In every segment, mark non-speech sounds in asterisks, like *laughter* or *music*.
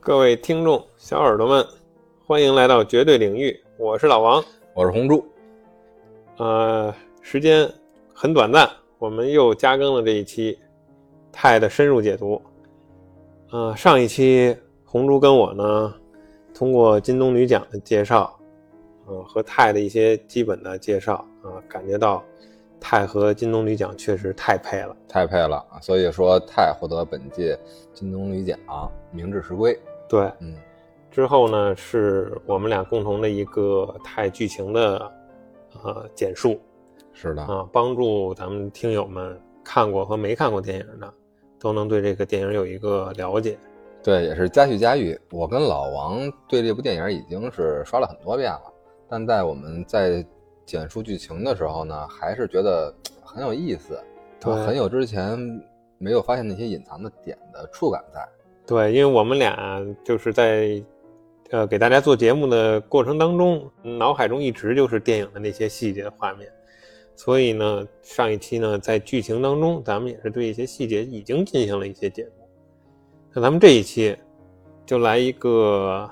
各位听众小耳朵们，欢迎来到绝对领域，我是老王，我是红柱。呃，时间很短暂，我们又加更了这一期钛的深入解读。呃，上一期红珠跟我呢，通过金棕榈奖的介绍，呃，和钛的一些基本的介绍啊，感觉到钛和金棕榈奖确实太配了，太配了。所以说，泰获得本届金棕榈奖，名至实归。对，嗯，之后呢，是我们俩共同的一个泰剧情的呃简述。是的啊，帮助咱们听友们看过和没看过电影的，都能对这个电影有一个了解。对，也是佳叙佳喻。我跟老王对这部电影已经是刷了很多遍了，但在我们在简述剧情的时候呢，还是觉得很有意思，很有之前没有发现那些隐藏的点的触感在。对，因为我们俩就是在，呃，给大家做节目的过程当中，脑海中一直就是电影的那些细节画面，所以呢，上一期呢，在剧情当中，咱们也是对一些细节已经进行了一些解读。那咱们这一期就来一个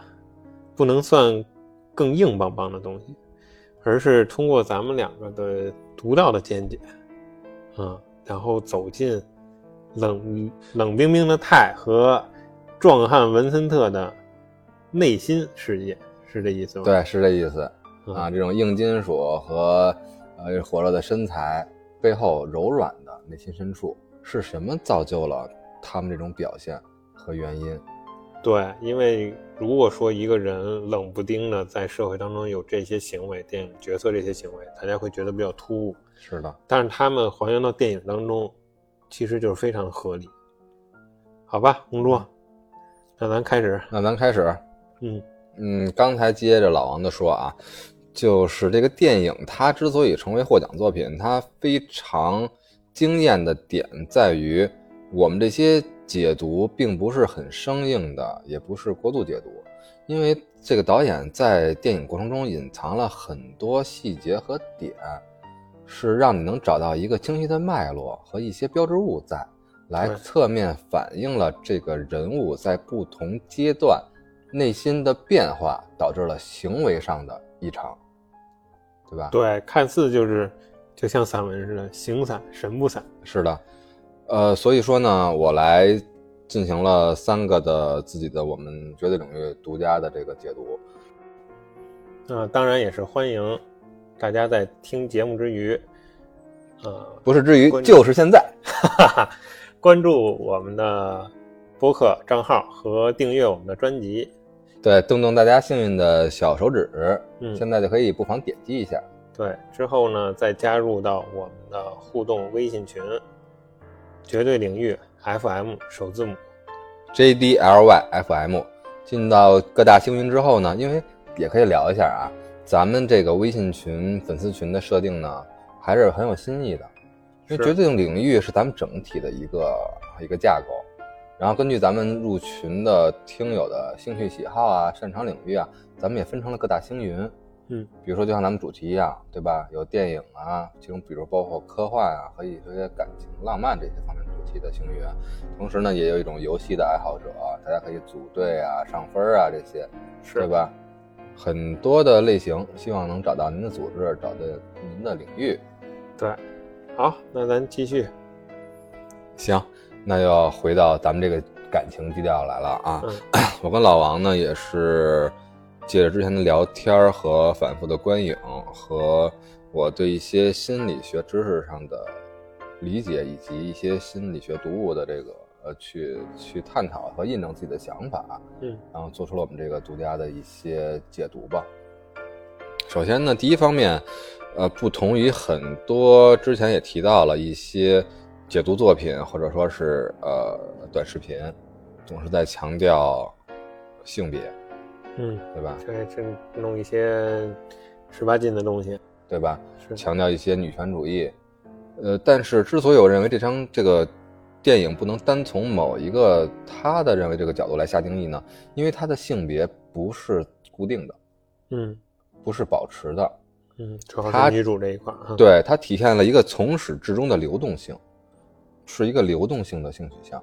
不能算更硬邦邦的东西，而是通过咱们两个的独到的见解，啊，然后走进冷冷冰冰的泰和。壮汉文森特的内心世界是这意思吗？对，是这意思啊。这种硬金属和呃火热的身材背后柔软的内心深处是什么造就了他们这种表现和原因？对，因为如果说一个人冷不丁的在社会当中有这些行为，电影角色这些行为，大家会觉得比较突兀。是的，但是他们还原到电影当中，其实就是非常合理。好吧，红珠。那咱开始，那咱开始，嗯嗯，刚才接着老王的说啊，就是这个电影它之所以成为获奖作品，它非常惊艳的点在于，我们这些解读并不是很生硬的，也不是过度解读，因为这个导演在电影过程中隐藏了很多细节和点，是让你能找到一个清晰的脉络和一些标志物在。来侧面反映了这个人物在不同阶段内心的变化，导致了行为上的异常，对吧？对，看似就是就像散文似的，形散神不散。是的，呃，所以说呢，我来进行了三个的自己的我们绝对领域独家的这个解读。呃，当然也是欢迎大家在听节目之余，呃，不是之余，就是现在。哈哈。关注我们的播客账号和订阅我们的专辑，对，动动大家幸运的小手指，嗯，现在就可以不妨点击一下。对，之后呢，再加入到我们的互动微信群，绝对领域 FM 首字母 JDLYFM。进到各大星云之后呢，因为也可以聊一下啊，咱们这个微信群粉丝群的设定呢，还是很有新意的。因为绝对领域是咱们整体的一个一个架构，然后根据咱们入群的听友的兴趣喜好啊、擅长领域啊，咱们也分成了各大星云。嗯，比如说就像咱们主题一样，对吧？有电影啊，其中比如包括科幻啊和一些感情、浪漫这些方面主题的星云。同时呢，也有一种游戏的爱好者，大家可以组队啊、上分啊这些，对吧？很多的类型，希望能找到您的组织，找到您的领域。对。好，那咱继续。行，那要回到咱们这个感情基调来了啊。*coughs* 我跟老王呢，也是借着之前的聊天和反复的观影，和我对一些心理学知识上的理解，以及一些心理学读物的这个呃，去去探讨和印证自己的想法。嗯，然后做出了我们这个独家的一些解读吧。首先呢，第一方面。呃，不同于很多之前也提到了一些解读作品或者说是呃短视频，总是在强调性别，嗯，对吧？对，这弄一些十八禁的东西，对吧？是强调一些女权主义。呃，但是之所以我认为这张这个电影不能单从某一个他的认为这个角度来下定义呢？因为他的性别不是固定的，嗯，不是保持的。嗯，主要是女主这一块对它体现了一个从始至终的流动性，是一个流动性的性取向。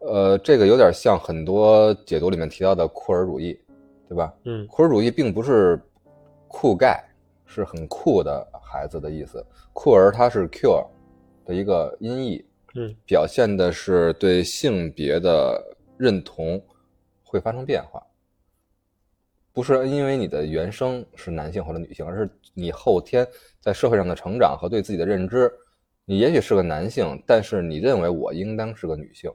呃，这个有点像很多解读里面提到的库尔主义，对吧？嗯酷儿主义并不是酷盖，是很酷的孩子的意思。酷儿它是 cure 的一个音译，嗯表现的是对性别的认同会发生变化，不是因为你的原生是男性或者女性，而是你后天在社会上的成长和对自己的认知。你也许是个男性，但是你认为我应当是个女性，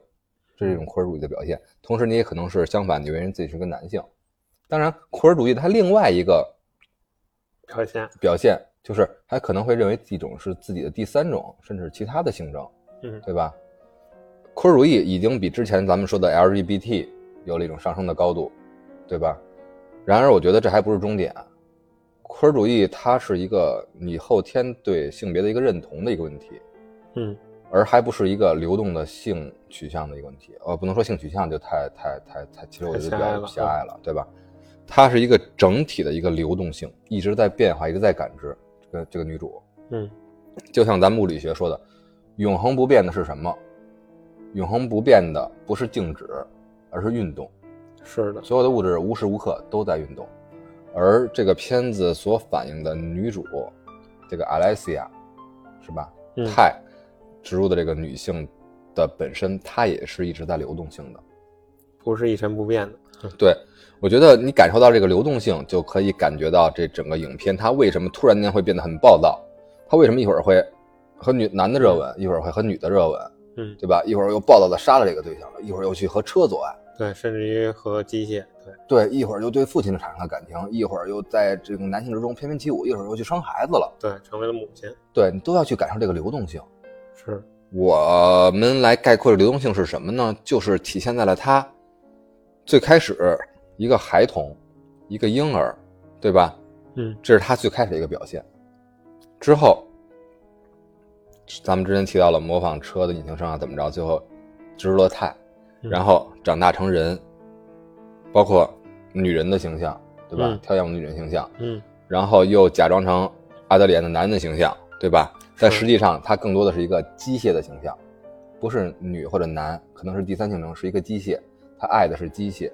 这是一种酷儿主义的表现。同时，你也可能是相反，你认为自己是个男性。当然，库尔主义它另外一个表现，表现就是还可能会认为一种是自己的第三种，甚至其他的性征，嗯对吧？库尔主义已经比之前咱们说的 LGBT 有了一种上升的高度，对吧？然而，我觉得这还不是终点。库尔主义它是一个你后天对性别的一个认同的一个问题，嗯而还不是一个流动的性取向的一个问题。呃，不能说性取向就太太太太，其实我觉得比较狭隘了狭隘了，对吧？它是一个整体的一个流动性，一直在变化，一直在感知。这个这个女主，嗯就像咱们物理学说的，永恒不变的是什么？永恒不变的不是静止，而是运动。是的，所有的物质无时无刻都在运动，而这个片子所反映的女主，这个 Alessia，是吧？嗯泰植入的这个女性的本身，她也是一直在流动性的。不是一成不变的。对，我觉得你感受到这个流动性，就可以感觉到这整个影片它为什么突然间会变得很暴躁，它为什么一会儿会和女男的热吻，一会儿会和女的热吻，嗯，对吧？一会儿又暴躁的杀了这个对象，一会儿又去和车做爱，对，甚至于和机械，对，对，一会儿又对父亲产生了感情，一会儿又在这个男性之中翩翩起舞，一会儿又去生孩子了，对，成为了母亲，对你都要去感受这个流动性。是，我们来概括的流动性是什么呢？就是体现在了他最开始一个孩童，一个婴儿，对吧？嗯这是他最开始的一个表现。之后，咱们之前提到了模仿车的引擎声啊，怎么着？最后植入了钛，嗯然后长大成人，包括女人的形象，对吧？嗯挑样女人形象，嗯然后又假装成阿德里安的男人的形象，对吧？但实际上，他更多的是一个机械的形象，不是女或者男，可能是第三性征，是一个机械。他爱的是机械，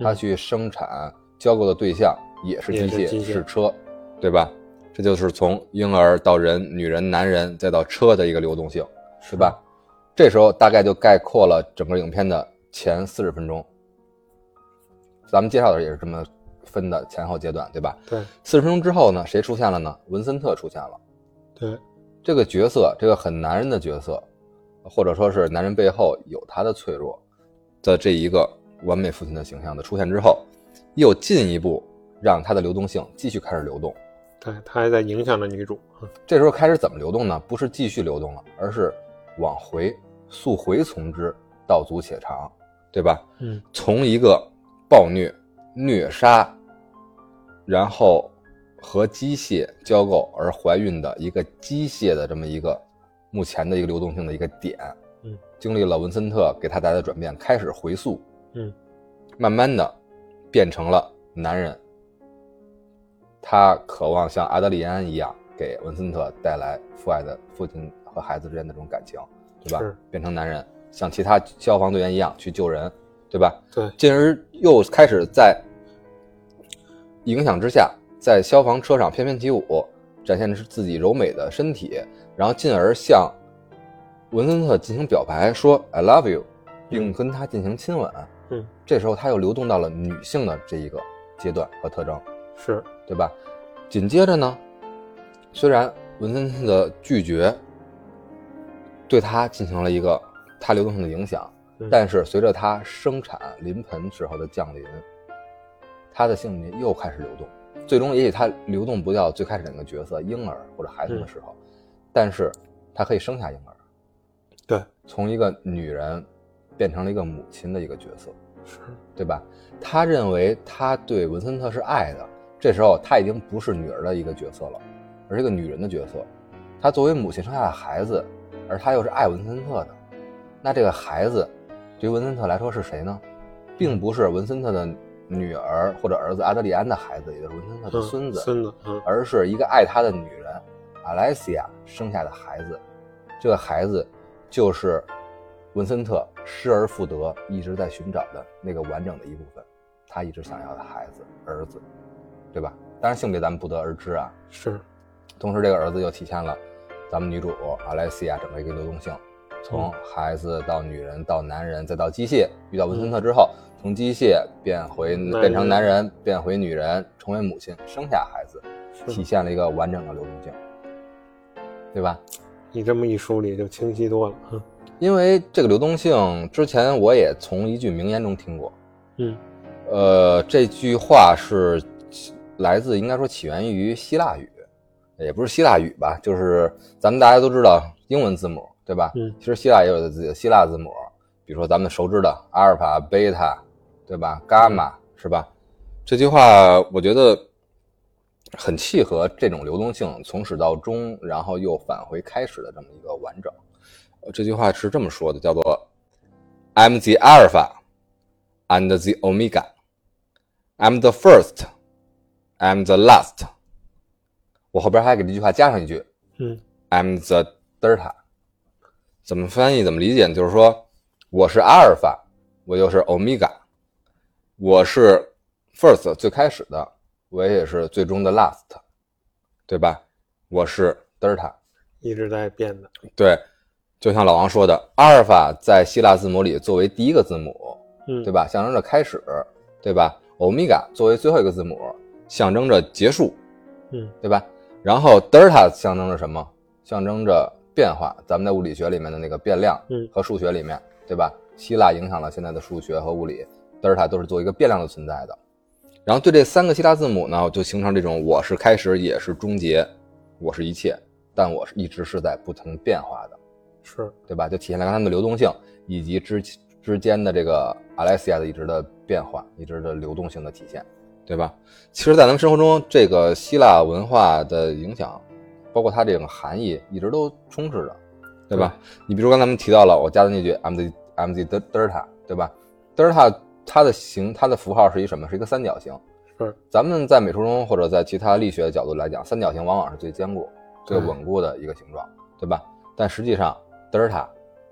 他嗯去生产交购的对象也是机械，也是机械是车，对吧？这就是从婴儿到人、女人、男人，再到车的一个流动性，是吧？这时候大概就概括了整个影片的前四十分钟。咱们介绍的也是这么分的前后阶段，对吧？对四十分钟之后呢，谁出现了呢？文森特出现了。对，这个角色，这个很男人的角色，或者说是男人背后有他的脆弱的这一个完美父亲的形象的出现之后，又进一步让他的流动性继续开始流动。对，他还在影响着女主，嗯这时候开始怎么流动呢？不是继续流动了，而是往回溯回从之，道阻且长，对吧？嗯从一个暴虐、虐杀，然后和机械交媾而怀孕的一个机械的这么一个目前的一个流动性的一个点，嗯，经历了文森特给他带来的转变，开始回溯，嗯，慢慢的变成了男人，他渴望像阿德里安一样给文森特带来父爱的父亲和孩子之间的这种感情，对吧是？变成男人，像其他消防队员一样去救人，对吧？对，进而又开始在影响之下，在消防车上翩翩起舞，展现的是自己柔美的身体，然后进而向文森特进行表白，说 “I love you”，并跟他进行亲吻。嗯，这时候他又流动到了女性的这一个阶段和特征，是，对吧？紧接着呢，虽然文森特的拒绝对他进行了一个他流动性的影响，嗯。但是随着他生产临盆时候的降临，他的性命又开始流动。最终，也许他流动不掉最开始那个角色婴儿或者孩子的时候，但是他可以生下婴儿，对，从一个女人变成了一个母亲的一个角色，是，对吧？他认为他对文森特是爱的，这时候他已经不是女儿的一个角色了，而是一个女人的角色。她作为母亲生下的孩子，而她又是爱文森特的，那这个孩子对于文森特来说是谁呢？并不是文森特的女儿或者儿子阿德里安的孩子，也就是文森特的嗯孙子，孙子，嗯而是一个爱他的女人阿莱西亚生下的孩子。这个孩子就是文森特失而复得，一直在寻找的那个完整的一部分，他一直想要的孩子儿子，对吧？当然性别咱们不得而知啊。是，同时这个儿子又体现了咱们女主阿莱西亚整个一个流动性，从孩子到女人到男人再到机械，遇到文森特之后，从机械变回变成男人人，变回女人，成为母亲，生下孩子，体，现了一个完整的流动性，对吧？你这么一梳理就清晰多了。嗯因为这个流动性，之前我也从一句名言中听过，嗯呃，这句话是来自应该说起源于希腊语，也不是希腊语吧，就是咱们大家都知道英文字母，对吧？嗯其实希腊也有自己的希腊字母，比如说咱们熟知的阿尔法、贝塔，对吧？伽马是吧？这句话我觉得很契合这种流动性从始到终，然后又返回开始的这么一个完整。呃这句话是这么说的，叫做 "I'm the alpha and the omega, I'm the first, I'm the last." 我后边还给这句话加上一句嗯 "I'm the delta." 怎么翻译？怎么理解呢？就是说，我是阿尔法，我又是 omega，我是 first 最开始的，我也是最终的 last，对吧？我是 delta。一直在变的。对，就像老王说的，阿尔法在希腊字母里作为第一个字母，嗯，对吧？象征着开始，对吧？欧米伽作为最后一个字母，象征着结束，嗯对吧？然后德尔塔象征着什么？象征着变化。咱们在物理学里面的那个变量，嗯和数学里面，对吧？希腊影响了现在的数学和物理，德尔塔都是作为一个变量的存在的。然后对这三个希腊字母呢，就形成这种我是开始，也是终结，我是一切，但我是一直是在不停变化的。是，对吧？就体现了他们的流动性，以及之之间的这个阿莱西亚的一直的变化，一直的流动性的体现，对吧？其实，在咱们生活中，这个希腊文化的影响，包括它这种含义，一直都充斥着，对吧？你比如刚才咱们提到了我加的那句 “I'm the I'm the de- delta”，对吧？delta 它的形，它的符号是一什么？是一个三角形。是，咱们在美术中或者在其他力学的角度来讲，三角形往往是最坚固、最稳固的一个形状，对吧？但实际上，德尔塔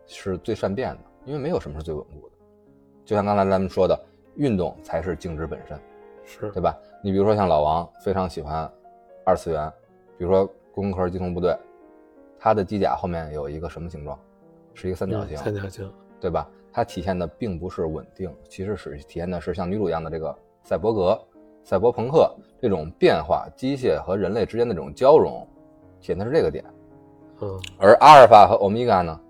是最善变的，因为没有什么是最稳固的。就像刚才咱们说的，运动才是静止本身，是，对吧？你比如说像老王非常喜欢二次元，比如说工科机动部队，它的机甲后面有一个什么形状？是一个三角形，嗯三角形。对吧？它体现的并不是稳定，其实是体现的是像女主一样的这个赛博格、赛博朋克这种变化，机械和人类之间的这种交融，体现的是这个点。嗯而阿尔法和欧米伽呢，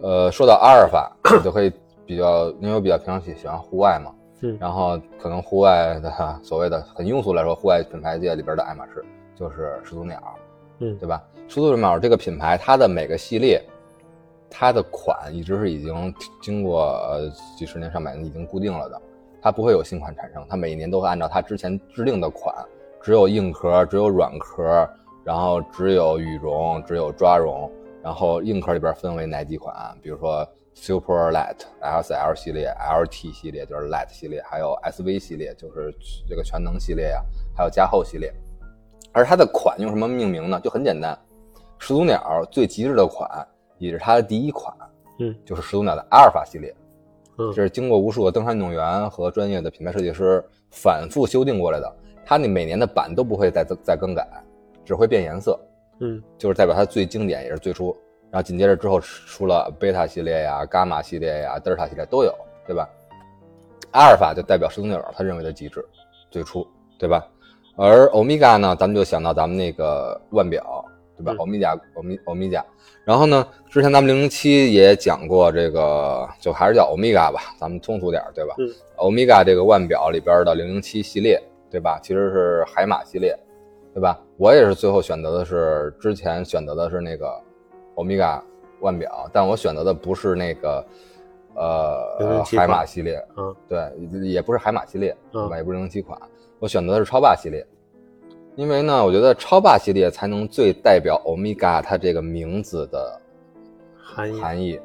呃，说到阿尔法，我就可以比较，因为我比较平常喜喜欢户外嘛，嗯然后可能户外的哈所谓的很庸俗来说，户外品牌界里边的爱马仕就是始祖鸟，嗯对吧？始祖鸟这个品牌，它的每个系列，它的款一直是已经经过呃几十年、上百年已经固定了的，它不会有新款产生，它每一年都会按照它之前制定的款，只有硬壳，只有软壳，然后只有羽绒，只有抓绒，然后硬壳里边分为哪几款，比如说 Super Light、SL 系列、LT 系列就是 Light 系列，还有 SV 系列就是这个全能系列呀、还有加厚系列。而它的款用什么命名呢？就很简单，始祖鸟最极致的款也是它的第一款，嗯就是始祖鸟的阿尔法系列。嗯这是经过无数个登山运动员和专业的品牌设计师反复修订过来的。它那每年的版都不会再再更改，只会变颜色，嗯就是代表它最经典也是最初。然后紧接着之后出了贝塔系列呀、伽马系列呀、德尔塔系列都有，对吧？阿尔法就代表始祖鸟他认为的极致，最初，对吧？而欧米伽呢，咱们就想到咱们那个腕表，对吧？嗯欧米伽，欧米欧米伽。然后呢，之前咱们零零七也讲过这个，就还是叫欧米伽吧，咱们通俗点，对吧？嗯欧米伽这个腕表里边的零零七系列，对吧？其实是海马系列，对吧？我也是最后选择的是之前选择的是那个欧米伽腕表，但我选择的不是那个呃海马系列，嗯对，也不是海马系列，嗯对吧？也不是零零七款，我选择的是超霸系列，因为呢，我觉得超霸系列才能最代表欧米伽它这个名字的含义。含义，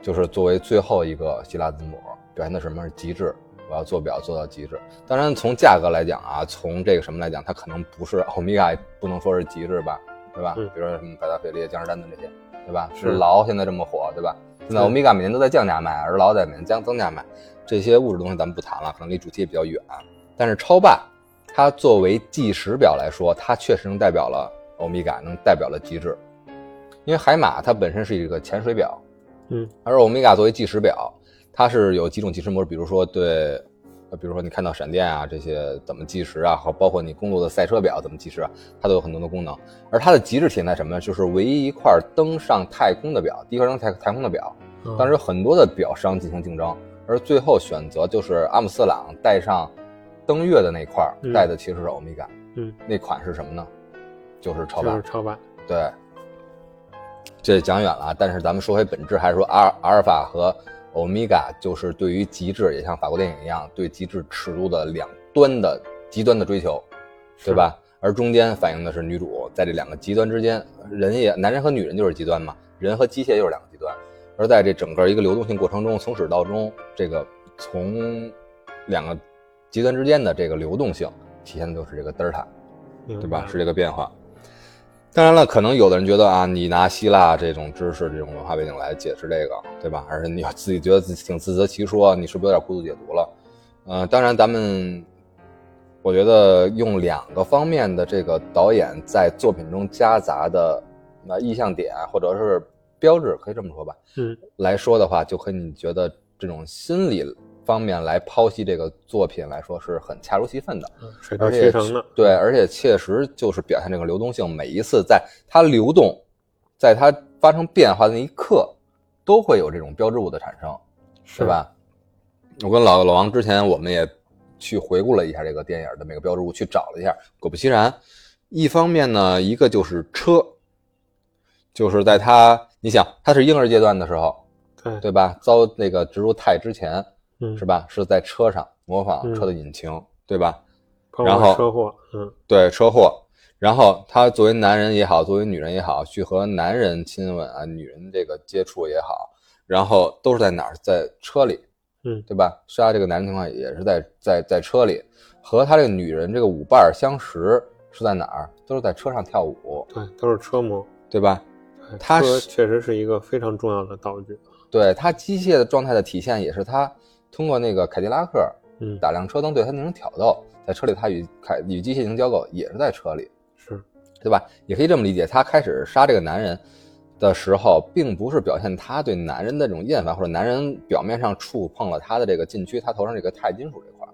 就是作为最后一个希腊字母，表现的什么是极致。我要做表做到极致。当然，从价格来讲啊，从这个什么来讲，它可能不是欧米伽，不能说是极致吧，对吧？嗯比如说什么百达翡丽、江诗丹顿这些，对吧？是是劳现在这么火，对吧？现在欧米伽每年都在降价卖，而劳在每年将增加卖。这些物质东西咱们不谈了，可能离主题也比较远。但是超霸，它作为计时表来说，它确实能代表了欧米伽，能代表了极致。因为海马它本身是一个潜水表，嗯，而欧米伽作为计时表，它是有几种计时模式，比如说对，呃，比如说你看到闪电啊这些怎么计时啊，和包括你公路的赛车表怎么计时啊，它都有很多的功能。而它的极致体现在什么呢？就是唯一一块登上太空的表，第一块登太太空的表。嗯当时有很多的表商进行竞争，而最后选择就是阿姆斯特朗带上登月的那块带的其实是欧米伽，嗯，那款是什么呢？就是超版就是，超版，对。这讲远了啊，但是咱们说回本质，还是说阿尔阿尔法和欧米伽就是对于极致，也像法国电影一样，对极致尺度的两端的极端的追求，对吧？而中间反映的是女主在这两个极端之间，人也男人和女人就是极端嘛，人和机械又是两个极端。而在这整个一个流动性过程中，从始到终，这个从两个极端之间的这个流动性，体现的就是这个德尔塔，对吧？是这个变化。当然了，可能有的人觉得啊，你拿希腊这种知识、这种文化背景来解释这个，对吧？而且你自己觉得自己挺自得其说，你是不是有点过度解读了？呃，当然，咱们我觉得用两个方面的这个导演在作品中夹杂的那意象点或者是标志，可以这么说吧，嗯，来说的话，就和你觉得这种心理方面来剖析这个作品来说是很恰如其分的。嗯水到渠成的，对，而且确实就是表现这个流动性，每一次在它流动，在它发生变化的那一刻，都会有这种标志物的产生，是？吧？我跟老老王之前我们也去回顾了一下这个电影的每个标志物，去找了一下，果不其然，一方面呢，一个就是车，就是在它，你想，它是婴儿阶段的时候，对，对吧？遭那个植入钛之前，嗯，是吧？是在车上模仿嗯车的引擎，对吧？然后车祸，嗯，对车祸，然后他作为男人也好，作为女人也好，去和男人亲吻啊，女人这个接触也好，然后都是在哪儿？在车里，嗯对吧？杀这个男人情况也是在在在车里，和他这个女人这个舞伴儿相识是在哪儿？都是在车上跳舞，对，都是车模。对吧？对它是车确实是一个非常重要的道具。对他机械的状态的体现，也是他通过那个凯迪拉克嗯，打亮车灯对他进行挑逗，在车里他与凯与机械进行交构，也是在车里。是，对吧？也可以这么理解，他开始杀这个男人的时候，并不是表现他对男人的这种厌烦，或者男人表面上触碰了他的这个禁区，他头上这个钛金属这块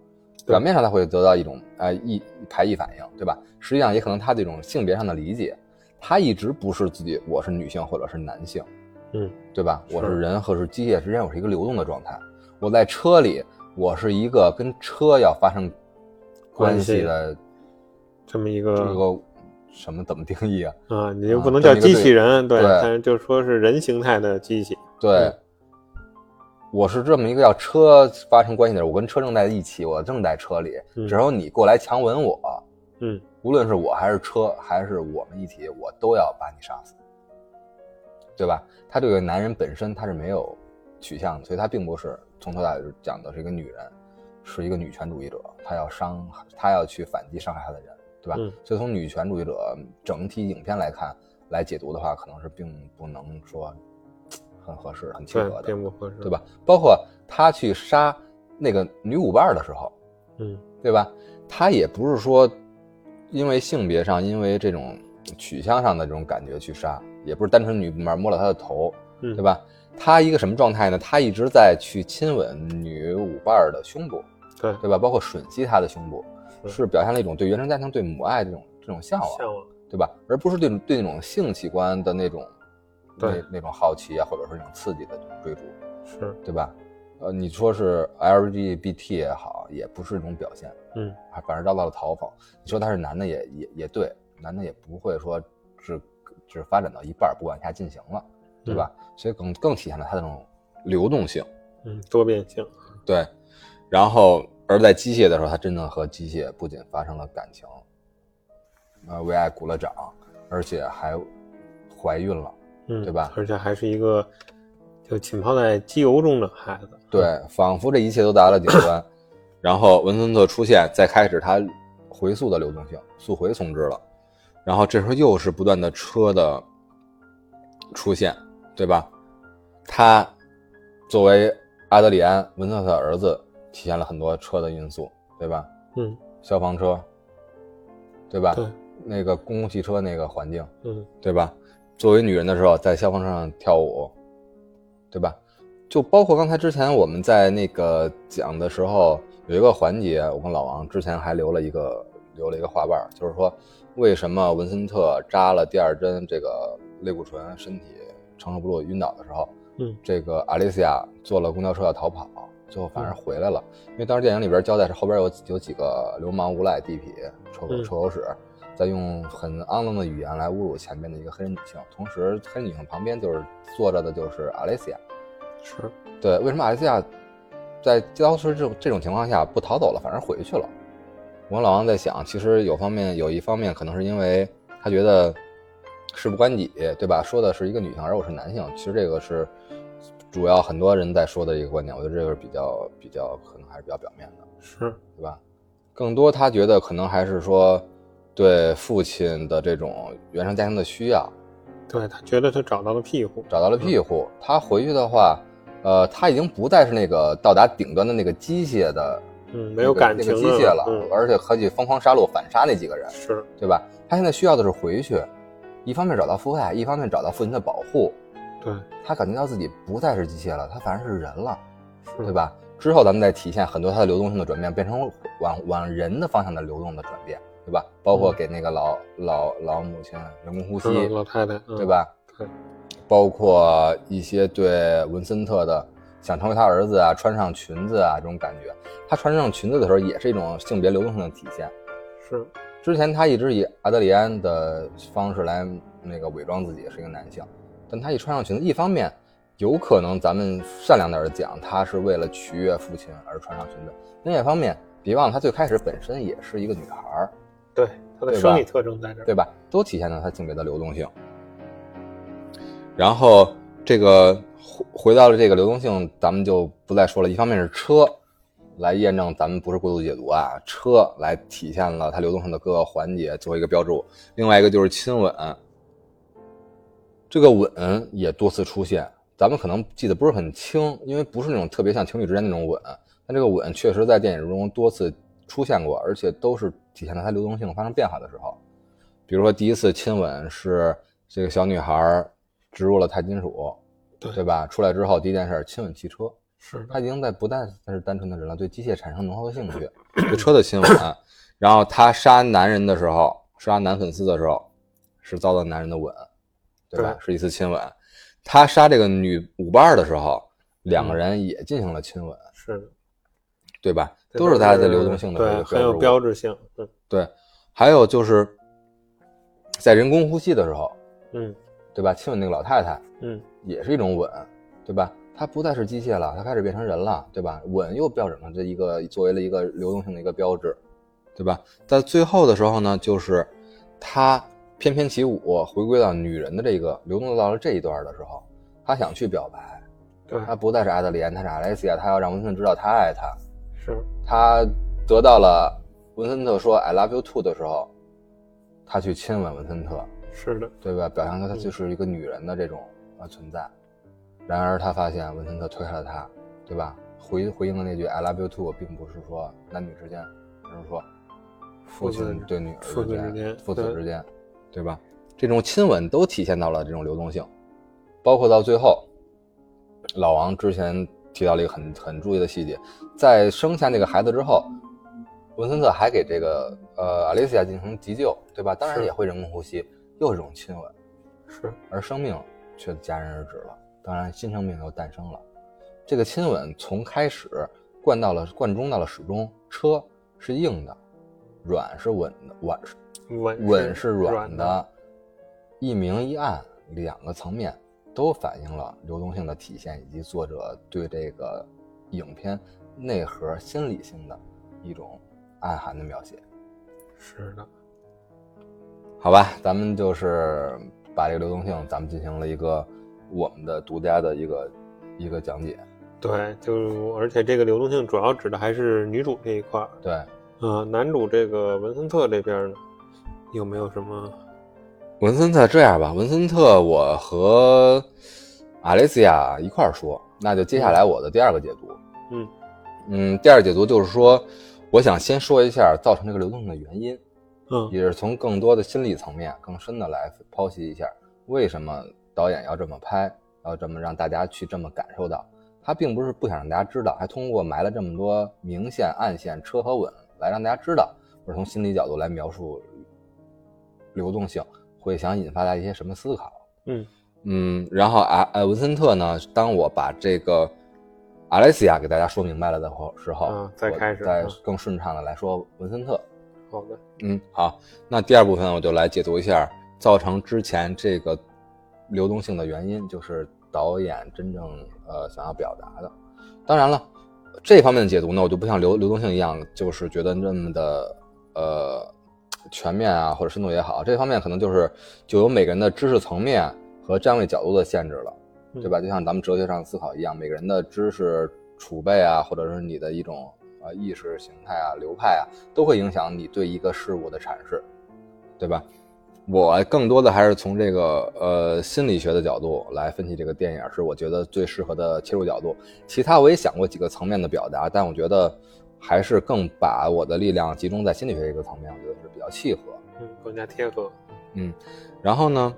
表面上他会得到一种呃异排异反应，对吧？实际上也可能他这种性别上的理解，他一直不是自己我是女性或者是男性，嗯，对吧？我是人和是机械之间，我是一个流动的状态。我在车里，我是一个跟车要发生关系的这么一个这个个什么怎么定义啊？啊，你就啊不能叫机器人，对，对但是就说是人形态的机器。对，嗯我是这么一个要车发生关系的人，我跟车正在一起，我正在车里，嗯只要你过来强吻我，嗯，无论是我还是车，还是我们一起，我都要把你杀死，对吧？他这个男人本身他是没有取向的，所以他并不是从头到尾讲的是一个女人，是一个女权主义者，她要伤，她要去反击伤害她的人，对吧？嗯所以从女权主义者整体影片来看，来解读的话，可能是并不能说很合适、很契合，的。并不合适，对？吧？包括他去杀那个女舞伴的时候，嗯，对吧？他也不是说因为性别上、因为这种取向上的这种感觉去杀，也不是单纯女舞伴摸了他的头，嗯，对？吧？他一个什么状态呢？他一直在去亲吻女舞伴的胸部，对，对吧？包括吮吸她的胸部，是是表现了一种对原生家庭、对母爱这种这种向往。向往，对吧？而不是对对那种性器官的那种那对那种好奇啊，或者说那种刺激的追逐。是，对吧？呃，你说是 LGBT 也好，也不是一种表现，嗯，还反而遭到了嘲讽。你说他是男的也也也对，男的也不会说只只发展到一半不往下进行了，对吧？所以更更体现了他的这种流动性，嗯，多变性，对。然后而在机械的时候，他真的和机械不仅发生了感情，呃，为爱鼓了掌，而且还怀孕了。嗯，对吧而且还是一个就浸泡在机油中的孩子，对，仿佛这一切都达到了顶端。*coughs* 然后文森特出现，再开始他回溯的流动性，速回从之了。然后这时候又是不断的车的出现，对吧？他作为阿德里安·文森特的儿子，体现了很多车的因素，对吧？嗯，消防车，对吧？对，那个公共汽车那个环境，嗯对吧？作为女人的时候，在消防车上跳舞，对吧？就包括刚才之前我们在那个讲的时候，有一个环节，我跟老王之前还留了一个留了一个画瓣，就是说为什么文森特扎了第二针这个类固醇，身体承受不住晕倒的时候，嗯这个阿丽西亚坐了公交车要逃跑，最后反而回来了。因为当时电影里边交代是后边有有几个流氓无赖地痞臭狗嗯臭狗屎，在用很肮脏的语言来侮辱前面的一个黑人女性，同时黑人女性旁边就是坐着的就是阿丽西亚。是，对，为什么阿丽西亚在当时这种这种情况下不逃走了，反而回去了？我跟老王在想，其实有方面有一方面可能是因为他觉得事不关己，对吧？说的是一个女性，而我是男性，其实这个是主要很多人在说的一个观点，我觉得这个是比较比较可能还是比较表面的，是，对吧？更多他觉得可能还是说对父亲的这种原生家庭的需要，对他觉得他找到了庇护，找到了庇护。他回去的话，呃，他已经不再是那个到达顶端的那个机械的嗯，没有感情那个机械了，嗯，而且可以疯狂杀戮反杀那几个人，是，对吧？他现在需要的是回去，一方面找到父爱，一方面找到父亲的保护。对，他感觉到自己不再是机械了，他反而是人了，对？吧？之后咱们再体现很多他的流动性的转变，变成往往人的方向的流动的转变，对吧？包括嗯给那个老老老母亲人工呼吸，嗯老太太，嗯对？吧？对，包括一些对文森特的想成为他儿子啊，穿上裙子啊这种感觉。他穿上裙子的时候，也是一种性别流动性的体现。是，之前他一直以阿德里安的方式来那个伪装自己是一个男性，但他一穿上裙子，一方面有可能咱们善良点儿讲，他是为了取悦父亲而穿上裙子；另一方面，别忘了他最开始本身也是一个女孩儿，对，他的生理特征在这儿，对吧？都体现了他性别的流动性。然后这个回回到了这个流动性，咱们就不再说了。一方面是车来验证咱们不是过度解读啊，车来体现了它流动性的各个环节作为一个标注；另外一个就是亲吻，这个吻也多次出现，咱们可能记得不是很清，因为不是那种特别像情侣之间那种吻，但这个吻确实在电影中多次出现过，而且都是体现了它流动性发生变化的时候。比如说第一次亲吻是这个小女孩植入了钛金属，对对吧？出来之后第一件事亲吻汽车，是，他已经在不但是单纯的人了，对机械产生浓厚的兴趣，对车的亲吻。然后他杀男人的时候，杀男粉丝的时候，是遭到男人的吻，对吧？对是一次亲吻。他杀这个女舞伴的时候，两个人也进行了亲吻，是的，对吧？都是他的流动性的这对，个很有标志物。标志性，嗯对，还有就是在人工呼吸的时候，嗯对吧？亲吻那个老太太嗯，也是一种吻，对吧？它不再是机械了，它开始变成人了，对吧？吻又标准了这一个作为了一个流动性的一个标志，对吧？在最后的时候呢，就是他翩翩起舞，回归到女人的这个流动到了这一段的时候，他想去表白，对，他不再是艾德里安，他是阿莱西亚，他要让文森特知道他爱他，是，他得到了文森特说 “I love you too” 的时候，他去亲吻文森特，是的，对吧？表现出她就是一个女人的这种呃存在。然而他发现文森特推开了他，对吧？回回应的那句 “I love you too” 并不是说男女之间，而是说父亲对女儿之间父子之间，对吧？这种亲吻都体现到了这种流动性，包括到最后，老王之前提到了一个很很注意的细节，在生下那个孩子之后，文森特还给这个呃阿丽西亚进行急救，对吧？当然也会人工呼吸，又是一种亲吻，是，而生命却戛然而止了。当然，新生命又诞生了。这个亲吻从开始贯到了贯中到了始终，车是硬的，软是稳的，稳是吻吻是软软的，一明一暗两个层面都反映了流动性的体现，以及作者对这个影片内核心理性的一种暗含的描写。是的，好吧，咱们就是把这个流动性，咱们进行了一个我们的独家的一个一个讲解。对，就是而且这个流动性主要指的还是女主这一块儿，对，啊，男主这个文森特这边呢，有没有什么？文森特这样吧，文森特我和阿雷西亚一块儿说，那就接下来我的第二个解读。嗯嗯，第二解读就是说，我想先说一下造成这个流动性的原因，嗯也是从更多的心理层面、更深的来剖析一下，为什么导演要这么拍，要这么让大家去这么感受到。他并不是不想让大家知道，还通过埋了这么多明线、暗线、车和稳来让大家知道，或者从心理角度来描述流动性，会想引发大家一些什么思考。嗯嗯，然后啊呃文森特呢，当我把这个阿莱西亚给大家说明白了的后时候，啊再开始再嗯更顺畅的来说文森特。好的，嗯，好，那第二部分我就来解读一下造成之前这个流动性的原因，就是导演真正呃想要表达的。当然了，这方面的解读呢，我就不像流流动性一样，就是觉得那么的呃全面啊或者深度也好，这方面可能就是就有每个人的知识层面和站位角度的限制了，对吧？就像咱们哲学上思考一样，每个人的知识储备啊，或者是你的一种呃意识形态啊、流派啊，都会影响你对一个事物的阐释，对吧？我更多的还是从这个呃心理学的角度来分析这个电影，是我觉得最适合的切入角度。其他我也想过几个层面的表达，但我觉得还是更把我的力量集中在心理学这个层面，我觉得是比较契合。嗯，更加贴合。嗯，然后呢，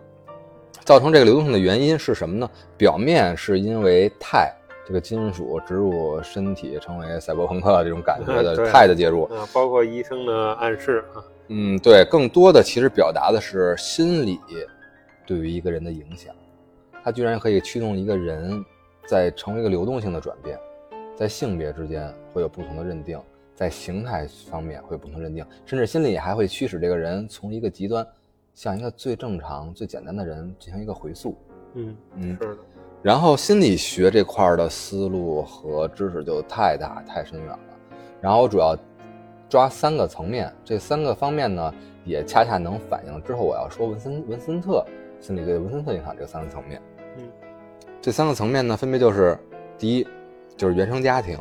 造成这个流动性的原因是什么呢？表面是因为钛这个金属植入身体，成为赛博朋克这种感觉的 *laughs* 钛的介入。啊，包括医生的暗示啊，嗯，对，更多的其实表达的是心理对于一个人的影响，它居然可以驱动一个人在成为一个流动性的转变，在性别之间会有不同的认定，在形态方面会有不同认定，甚至心理还会驱使这个人从一个极端向一个最正常、最简单的人进行一个回溯。嗯，嗯，是的，然后心理学这块儿的思路和知识就太大太深远了。然后我主要抓三个层面，这三个方面呢，也恰恰能反映之后我要说文森文森特心理对文森特影响这三个层面。嗯，这三个层面呢，分别就是第一就是原生家庭，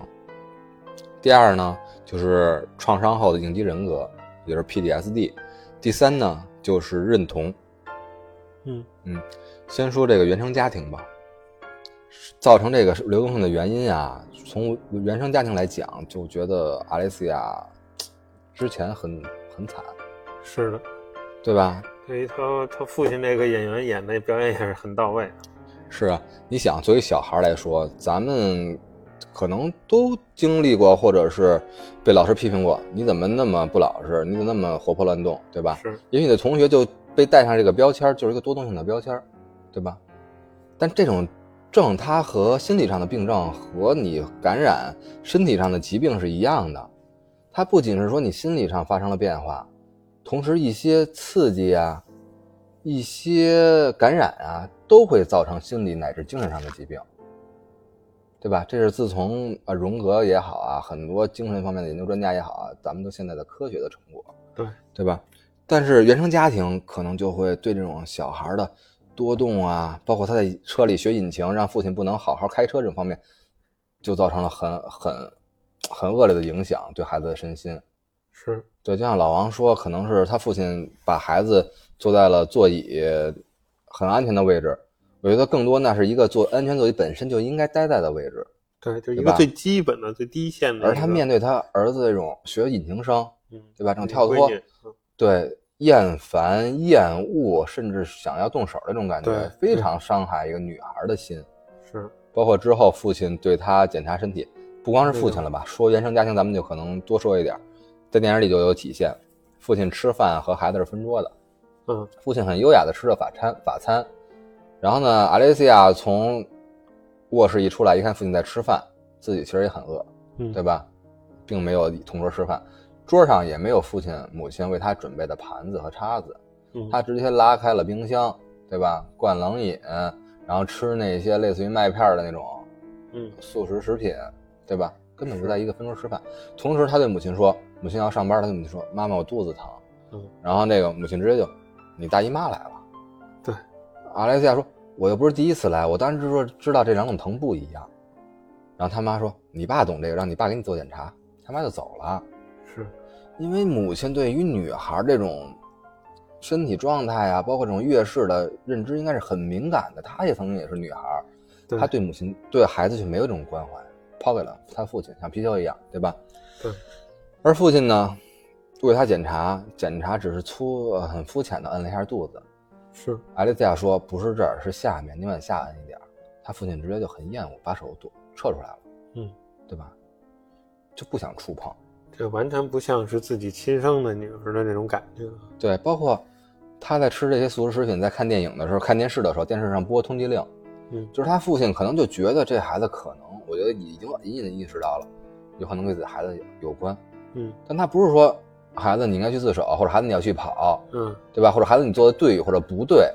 第二呢就是创伤后的应激人格，也就是 PTSD，第三呢就是认同。嗯嗯，先说这个原生家庭吧。造成这个流动性的原因啊，从原生家庭来讲，就觉得阿莱西亚之前很很惨，是的，对吧？对他他父亲这个演员演的表演也是很到位。是啊，你想，作为小孩来说，咱们可能都经历过，或者是被老师批评过，你怎么那么不老实？你怎么那么活泼乱动，对吧？是，因为你的同学就被带上这个标签，就是一个多动性的标签，对吧？但这种症，它和心理上的病症和你感染身体上的疾病是一样的，它不仅是说你心理上发生了变化，同时一些刺激啊、一些感染啊，都会造成心理乃至精神上的疾病，对吧？这是自从啊荣格也好啊，很多精神方面的研究专家也好啊，咱们都现在的科学的成果，对对吧？但是原生家庭可能就会对这种小孩的多动啊，包括他在车里学引擎，让父亲不能好好开车这种方面，就造成了很很很恶劣的影响，对孩子的身心。是，对，就像老王说，可能是他父亲把孩子坐在了座椅很安全的位置，我觉得更多那是一个坐安全座椅本身就应该待在的位置，对，就一个最基本的、最低线的。而他面对他儿子这种学引擎声，嗯，对吧？这种跳脱对厌烦、厌恶，甚至想要动手的这种感觉对，非常伤害一个女孩的心。是，包括之后父亲对他检查身体，不光是父亲了吧？说原生家庭，咱们就可能多说一点，在电影里就有体现。父亲吃饭和孩子是分桌的，嗯，父亲很优雅的吃着法餐法餐，然后呢，阿雷西亚从卧室一出来，一看父亲在吃饭，自己其实也很饿，嗯，对吧？并没有同桌吃饭，桌上也没有父亲母亲为他准备的盘子和叉子，嗯，他直接拉开了冰箱，对吧？灌冷饮，然后吃那些类似于麦片的那种嗯，速食食品，对吧？根本不在一个分桌吃饭。同时，他对母亲说：“母亲要上班。”他对母亲说：“妈妈，我肚子疼。”嗯，然后那个母亲直接就：“你大姨妈来了。”对，阿莱西亚说：“我又不是第一次来，我当时就说知道这两种疼不一样。”然后他妈说：“你爸懂这个，让你爸给你做检查。”他妈就走了。是，因为母亲对于女孩这种身体状态啊，包括这种月事的认知，应该是很敏感的。她也曾经也是女孩，她对母亲、对孩子却没有这种关怀，抛给了他父亲，像貔貅一样，对吧？对。而父亲呢，为他检查，检查只是粗、呃很肤浅的摁了一下肚子。是，艾丽西亚说：“不是这儿，是下面，你往下摁一点。”他父亲直接就很厌恶，把手躲撤出来了，嗯，对吧？就不想触碰。这完全不像是自己亲生的女儿的那种感觉。对，包括他在吃这些速食食品，在看电影的时候、看电视的时候，电视上播通缉令，嗯，就是他父亲可能就觉得这孩子可能，我觉得已经隐隐的意识到了，有可能跟自己孩子有关，嗯但他不是说孩子你应该去自首，或者孩子你要去跑，嗯，对吧？或者孩子你做的对或者不对，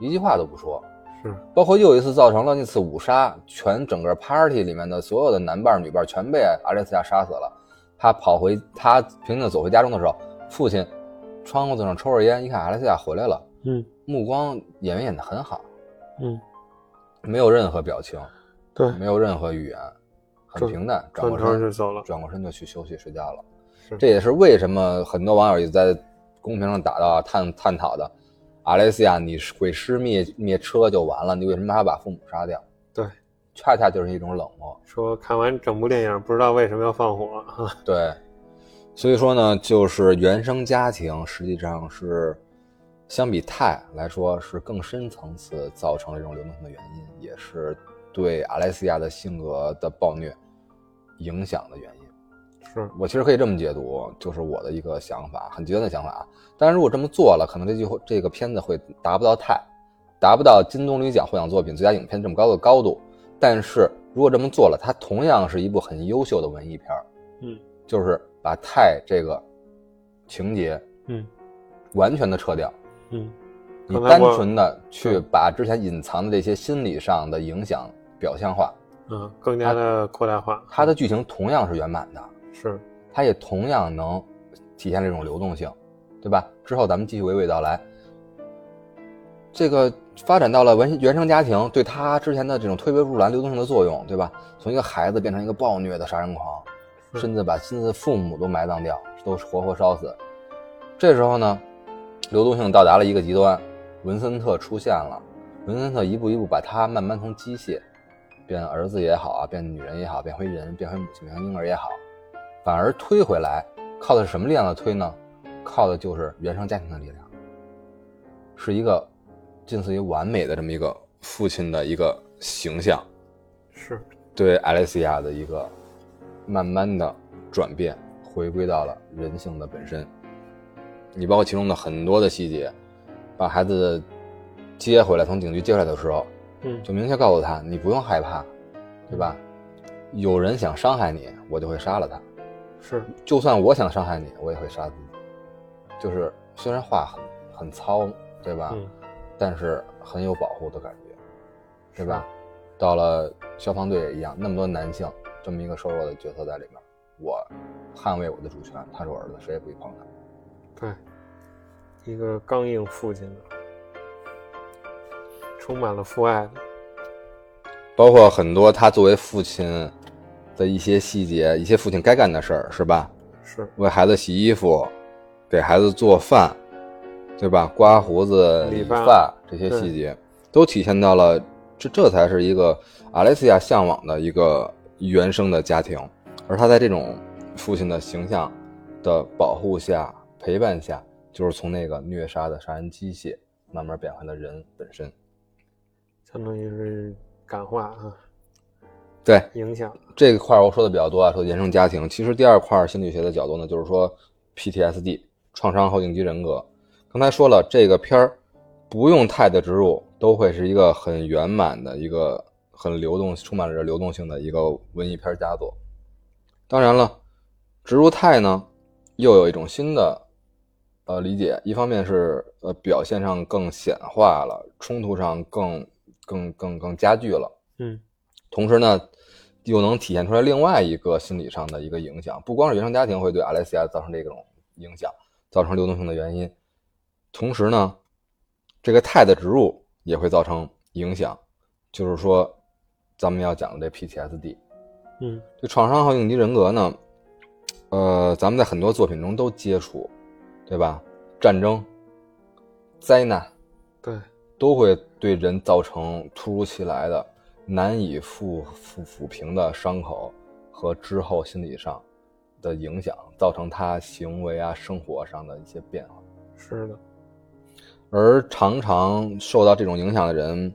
一句话都不说。是，包括又一次造成了那次五杀，全整个 party 里面的所有的男伴女伴全被阿列斯亚杀死了。他跑回他平静地走回家中的时候，父亲窗户子上抽着烟，一看阿列斯亚回来了，嗯目光演员演得很好，嗯，没有任何表情，对，没有任何语言，很平淡，转过身就走了。转过身就去休息睡觉了。这也是为什么很多网友也在公屏上打到探探讨的，阿雷西亚，你毁尸灭灭车就完了，你为什么还要把父母杀掉？对，恰恰就是一种冷漠。说看完整部电影，不知道为什么要放火啊？对，所以说呢，就是原生家庭实际上是相比泰来说是更深层次造成了这种流动性的原因，也是对阿莱西亚的性格的暴虐影响的原因。是，我其实可以这么解读，就是我的一个想法，很极端的想法啊。当然，如果这么做了，可能这句这个片子会达不到泰，达不到金棕榈奖获奖作品最佳影片这么高的高度。但是如果这么做了，它同样是一部很优秀的文艺片儿。嗯就是把泰这个情节嗯完全的撤掉，嗯，你单纯的去把之前隐藏的这些心理上的影响表象化，嗯，更加的扩大化。它的剧情同样是圆满的，是，它也同样能体现这种流动性，对吧？之后咱们继续娓娓道来。这个发展到了原原生家庭对他之前的这种推波助澜、流动性的作用，对吧？从一个孩子变成一个暴虐的杀人狂，甚至把亲自父母都埋葬掉，都是活活烧死。这时候呢，流动性到达了一个极端，文森特出现了。文森特一步一步把他慢慢从机械变儿子也好啊，变女人也好，变回人，变回母亲，变回婴儿也好，反而推回来，靠的是什么力量的推呢？靠的就是原生家庭的力量，是一个近似于完美的这么一个父亲的一个形象。是，对艾莉西亚的一个慢慢的转变，回归到了人性的本身。你包括其中的很多的细节，把孩子接回来，从警局接回来的时候，嗯就明确告诉他，你不用害怕，对吧？有人想伤害你，我就会杀了他。是，就算我想伤害你，我也会杀自己。就是虽然话很很糙，对吧？嗯但是很有保护的感觉，对吧？到了消防队也一样，那么多男性这么一个瘦弱的角色在里面，我捍卫我的主权，他是我儿子，谁也不许碰他。对，一个刚硬父亲的，充满了父爱的，包括很多他作为父亲的一些细节，一些父亲该干的事儿，是吧？是，为孩子洗衣服，给孩子做饭，对吧？刮胡子、理发这些细节，都体现到了这，这才是一个阿莱西亚向往的一个原生的家庭。而他在这种父亲的形象的保护下、陪伴下，就是从那个虐杀的杀人机械，慢慢变回了人本身。相当于是感化啊，对，影响，这个块我说的比较多啊，说原生家庭。其实第二块心理学的角度呢，就是说 PTSD 创伤后应激人格。刚才说了，这个片儿不用太的植入，都会是一个很圆满的一个很流动、充满着流动性的一个文艺片佳作。当然了，植入态呢，又有一种新的呃理解。一方面是呃表现上更显化了，冲突上更更更更加剧了。嗯同时呢，又能体现出来另外一个心理上的一个影响，不光是原生家庭会对阿莱西亚造成这种影响，造成流动性的原因，同时呢，这个态的植入也会造成影响，就是说，咱们要讲的这 PTSD，嗯这创伤后应激人格呢，呃，咱们在很多作品中都接触，对吧？战争、灾难对，都会对人造成突如其来的难以复复抚平的伤口和之后心理上的影响，造成他行为啊、生活上的一些变化。是的，而常常受到这种影响的人，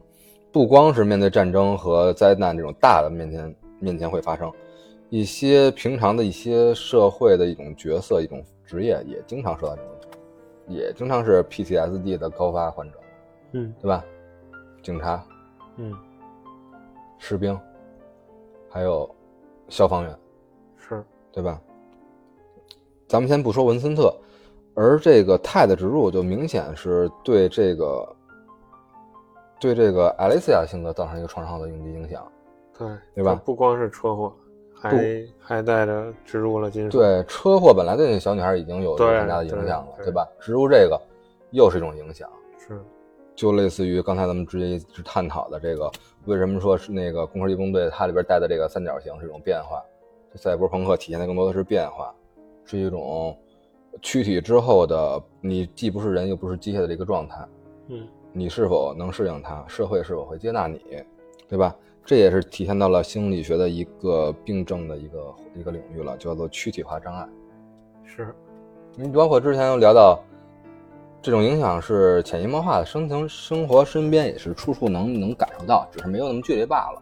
不光是面对战争和灾难这种大的面前面前会发生，一些平常的一些社会的一种角色、一种职业也经常受到这种，也经常是 PTSD 的高发患者，嗯对吧？警察、嗯，士兵，还有消防员，是，对吧？咱们先不说文森特，而这个泰的植入就明显是对这个对这个艾丽西亚性格造成一个创伤的应激影响。对，对吧不光是车祸，还还带着植入了金属。对，车祸本来对那小女孩已经有对很大的影响了，对对吧？植入这个又是一种影响，是，就类似于刚才咱们直接一直探讨的这个，为什么说是那个攻壳机动队它里边带的这个三角形是一种变化？赛博朋克体现的更多的是变化，是一种躯体之后的你既不是人又不是机械的这个状态，嗯你是否能适应它？社会是否会接纳你，对吧？这也是体现到了心理学的一个病症的一个一个领域了，叫做躯体化障碍。是，你包括之前有聊到，这种影响是潜移默化的，生存生活身边也是处处能能感受到，只是没有那么剧烈罢了。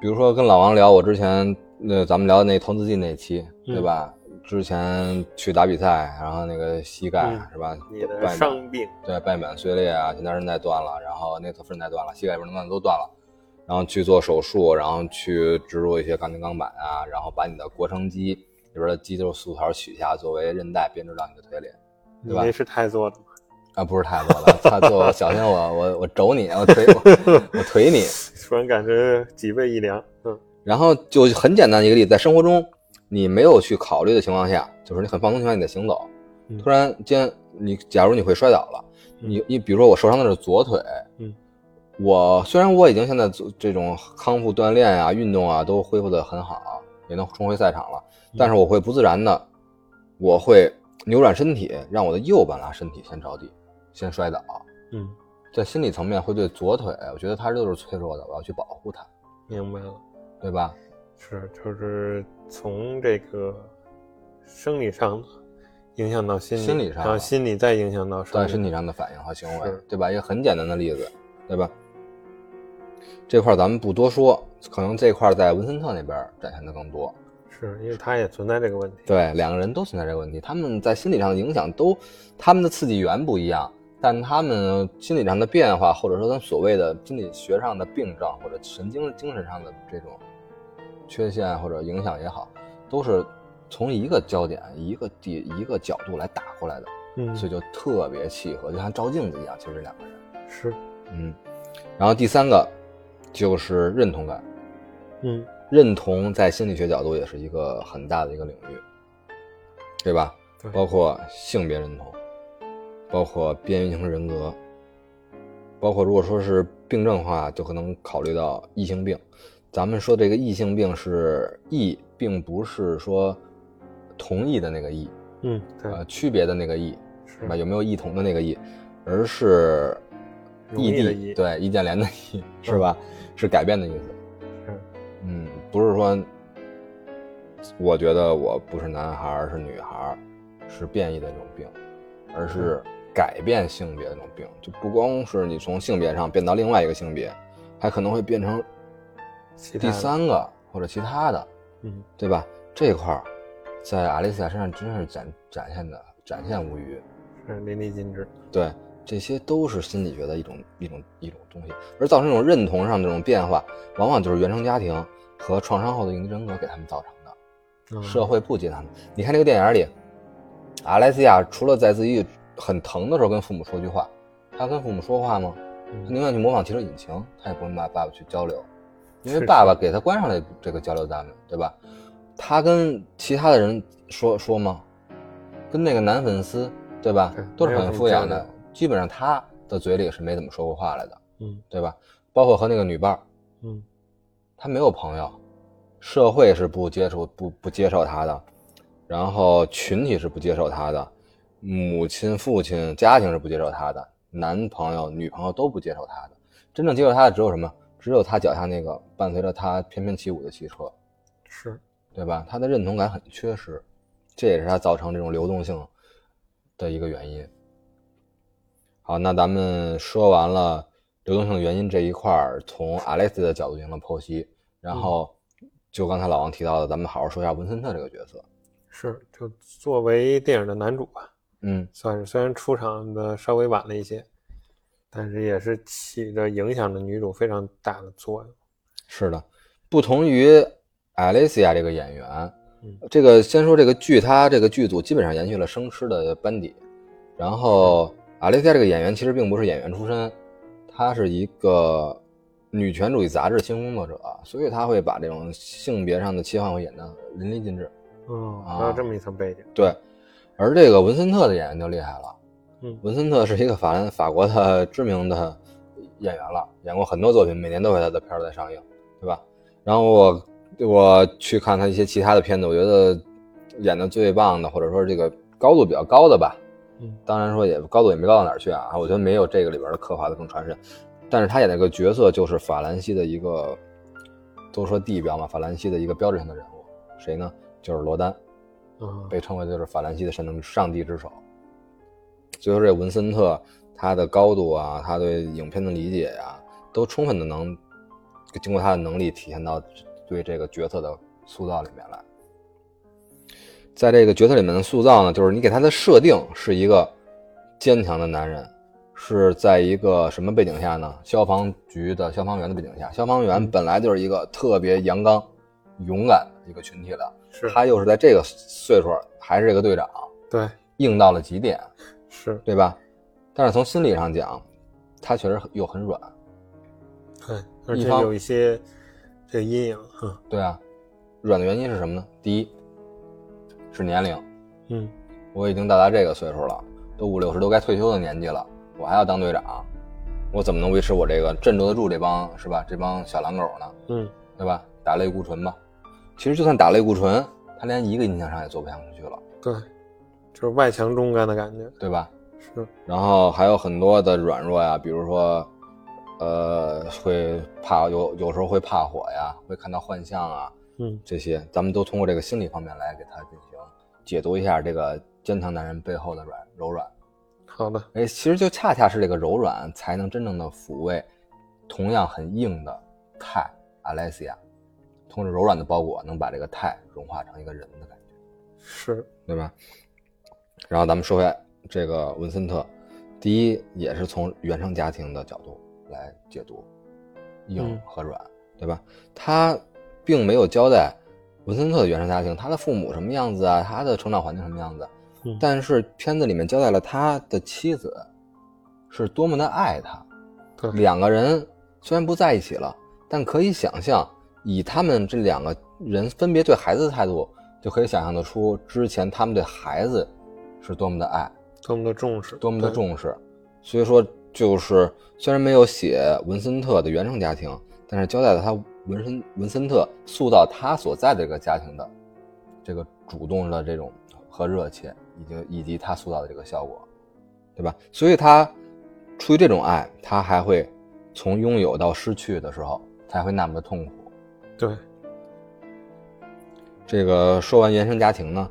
比如说跟老王聊，我之前那咱们聊的那投资记那期，嗯对吧？之前去打比赛，然后那个膝盖、嗯是吧？你的伤病，对半月板碎裂啊，前端韧带断了，然后内侧副韧带断了，膝盖韧带都断了，然后去做手术，然后去植入一些钢筋钢板啊，然后把你的腘绳肌里边的肌肉素条取下，作为韧带编织到你的腿里。对吧你那是太做的吗？啊，不是太多了，*laughs* 他做小心我我我肘你，我腿我 *laughs* 我腿你。突然感觉脊背一凉，嗯然后就很简单的一个例子，在生活中你没有去考虑的情况下，就是你很放松情况下你在行走，嗯突然间你假如你会摔倒了，嗯你你比如说我受伤的是左腿，嗯，我虽然我已经现在做这种康复锻炼啊、运动啊都恢复的很好，也能重回赛场了，但是我会不自然的，我会扭转身体，让我的右半拉身体先着地，先摔倒，嗯，在心理层面会对左腿，我觉得它就是脆弱的，我要去保护它，明白了，对吧？是就是从这个生理上影响到心理，心理上然后心理再影响到生在理身体上的反应和行为，对吧？一个很简单的例子，对吧？这块咱们不多说，可能这块在文森特那边展现的更多。是因为他也存在这个问题。对，两个人都存在这个问题，他们在心理上的影响都，他们的刺激源不一样，但他们心理上的变化，或者说他所谓的心理学上的病症，或者神经精神上的这种缺陷或者影响也好，都是从一个焦点、一个地、一个角度来打过来的，嗯，所以就特别契合，就像照镜子一样。其实两个人，是，嗯，然后第三个就是认同感，嗯认同在心理学角度也是一个很大的一个领域，对吧？对包括性别认同，包括边缘型人格，包括如果说是病症的话，就可能考虑到异性病。咱们说这个异性病是异，并不是说同意的那个异，嗯，对，呃，区别的那个异，是是吧？有没有异同的那个异，而是异地，对，易建联的异，是吧？是改变的意思。是，嗯，不是说，我觉得我不是男孩儿是女孩儿，是变异的这种病，而是改变性别的这种病，就不光是你从性别上变到另外一个性别，还可能会变成第三个或者其他的，嗯对吧？这块儿在阿丽西亚身上真是展展现的展现无余，是淋漓尽致。对，这些都是心理学的一种一种一种东西，而造成这种认同上的这种变化，往往就是原生家庭和创伤后的应激人格给他们造成的。嗯社会不接纳他们。你看这个电影里，阿莱西亚除了在自己很疼的时候跟父母说句话，他跟父母说话吗？他嗯宁愿去模仿汽车引擎，他也不跟爸爸爸去交流，因为爸爸给他关上了这个交流大门，对吧？他跟其他的人说说吗？跟那个男粉丝，对吧对？都是很敷衍的基本上他的嘴里是没怎么说过话来的，嗯对吧？包括和那个女伴儿，嗯他没有朋友，社会是不接受不不接受他的，然后群体是不接受他的，母亲、父亲、家庭是不接受他的，男朋友、女朋友都不接受他的，真正接受他的只有什么？只有他脚下那个伴随着他翩翩起舞的汽车，是，对吧？他的认同感很缺失，这也是他造成这种流动性的一个原因。好，那咱们说完了流动性的原因这一块儿，从阿莱斯的角度进行了剖析，然后就刚才老王提到的，咱们好好说一下文森特这个角色。是，就作为电影的男主吧，嗯，算是虽然出场的稍微晚了一些，但是也是起着影响着女主非常大的作用。是的，不同于艾蕾西亚这个演员，嗯这个先说这个剧，它这个剧组基本上延续了生吃的班底。然后阿蕾西亚这个演员其实并不是演员出身，她是一个女权主义杂志新工作者，所以她会把这种性别上的切换会演得淋漓尽致。哦，啊还有这么一层背景。对，而这个文森特的演员就厉害了。嗯文森特是一个法兰法国的知名的演员了，演过很多作品，每年都有他的片儿在上映，对吧？然后我我去看他一些其他的片子，我觉得演的最棒的，或者说这个高度比较高的吧，嗯当然说也高度也没高到哪儿去啊，我觉得没有这个里边的刻画的更传神。但是他演那个角色就是法兰西的一个，都说地标嘛，法兰西的一个标志性的人物，谁呢？就是罗丹。啊，被称为就是法兰西的神能上帝之手。所以说这文森特他的高度啊，他对影片的理解呀、都充分的能经过他的能力体现到对这个角色的塑造里面来。在这个角色里面的塑造呢，就是你给他的设定是一个坚强的男人，是在一个什么背景下呢？消防局的消防员的背景下，消防员本来就是一个特别阳刚、勇敢的一个群体的。是他又是在这个岁数还是这个队长，对，硬到了极点，是对吧？但是从心理上讲，他确实又很软，对，而且有一些这个阴影，嗯对啊。软的原因是什么呢？第一是年龄，嗯，我已经到达这个岁数了，都五六十都该退休的年纪了，我还要当队长，我怎么能维持我这个镇住得住这帮是吧？这帮小狼狗呢？嗯，对吧？打类固醇吧。其实就算打类固醇，他连一个印象上也做不下去了，对，就是外强中干的感觉，对吧？是，然后还有很多的软弱呀，比如说，呃，会怕有有时候会怕火呀，会看到幻象啊，嗯这些咱们都通过这个心理方面来给他进行解读一下这个坚强男人背后的软柔软。好的，哎，其实就恰恰是这个柔软，才能真正的抚慰同样很硬的钛阿莱西亚，通过柔软的包裹，能把这个泰融化成一个人的感觉。是，对吧？然后咱们说回，这个文森特，第一也是从原生家庭的角度来解读硬嗯和软，对吧？他并没有交代文森特的原生家庭，他的父母什么样子啊，他的成长环境什么样子，嗯但是片子里面交代了他的妻子是多么的爱他，对，两个人虽然不在一起了，但可以想象，以他们这两个人分别对孩子的态度，就可以想象得出之前他们对孩子是多么的爱，多么的重视，多么的，重视。所以说，就是虽然没有写文森特的原生家庭，但是交代了他文森文森特塑造他所在的这个家庭的这个主动的这种和热切，以及以及他塑造的这个效果，对吧？所以他出于这种爱，他还会从拥有到失去的时候，才会那么的痛苦。对，这个说完原生家庭呢，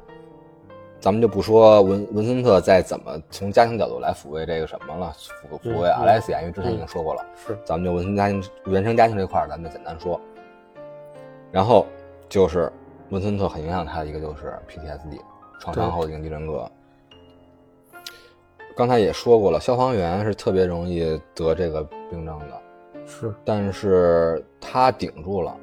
咱们就不说文文森特在怎么从家庭角度来抚慰这个什么了，抚抚慰嗯阿莱西亚，因为之前已经说过了。是，咱们就文森家庭原生家庭这块儿，咱们就简单说。然后就是文森特很影响他的一个就是 PTSD 创伤后应激人格。刚才也说过了，消防员是特别容易得这个病症的，是，但是他顶住了，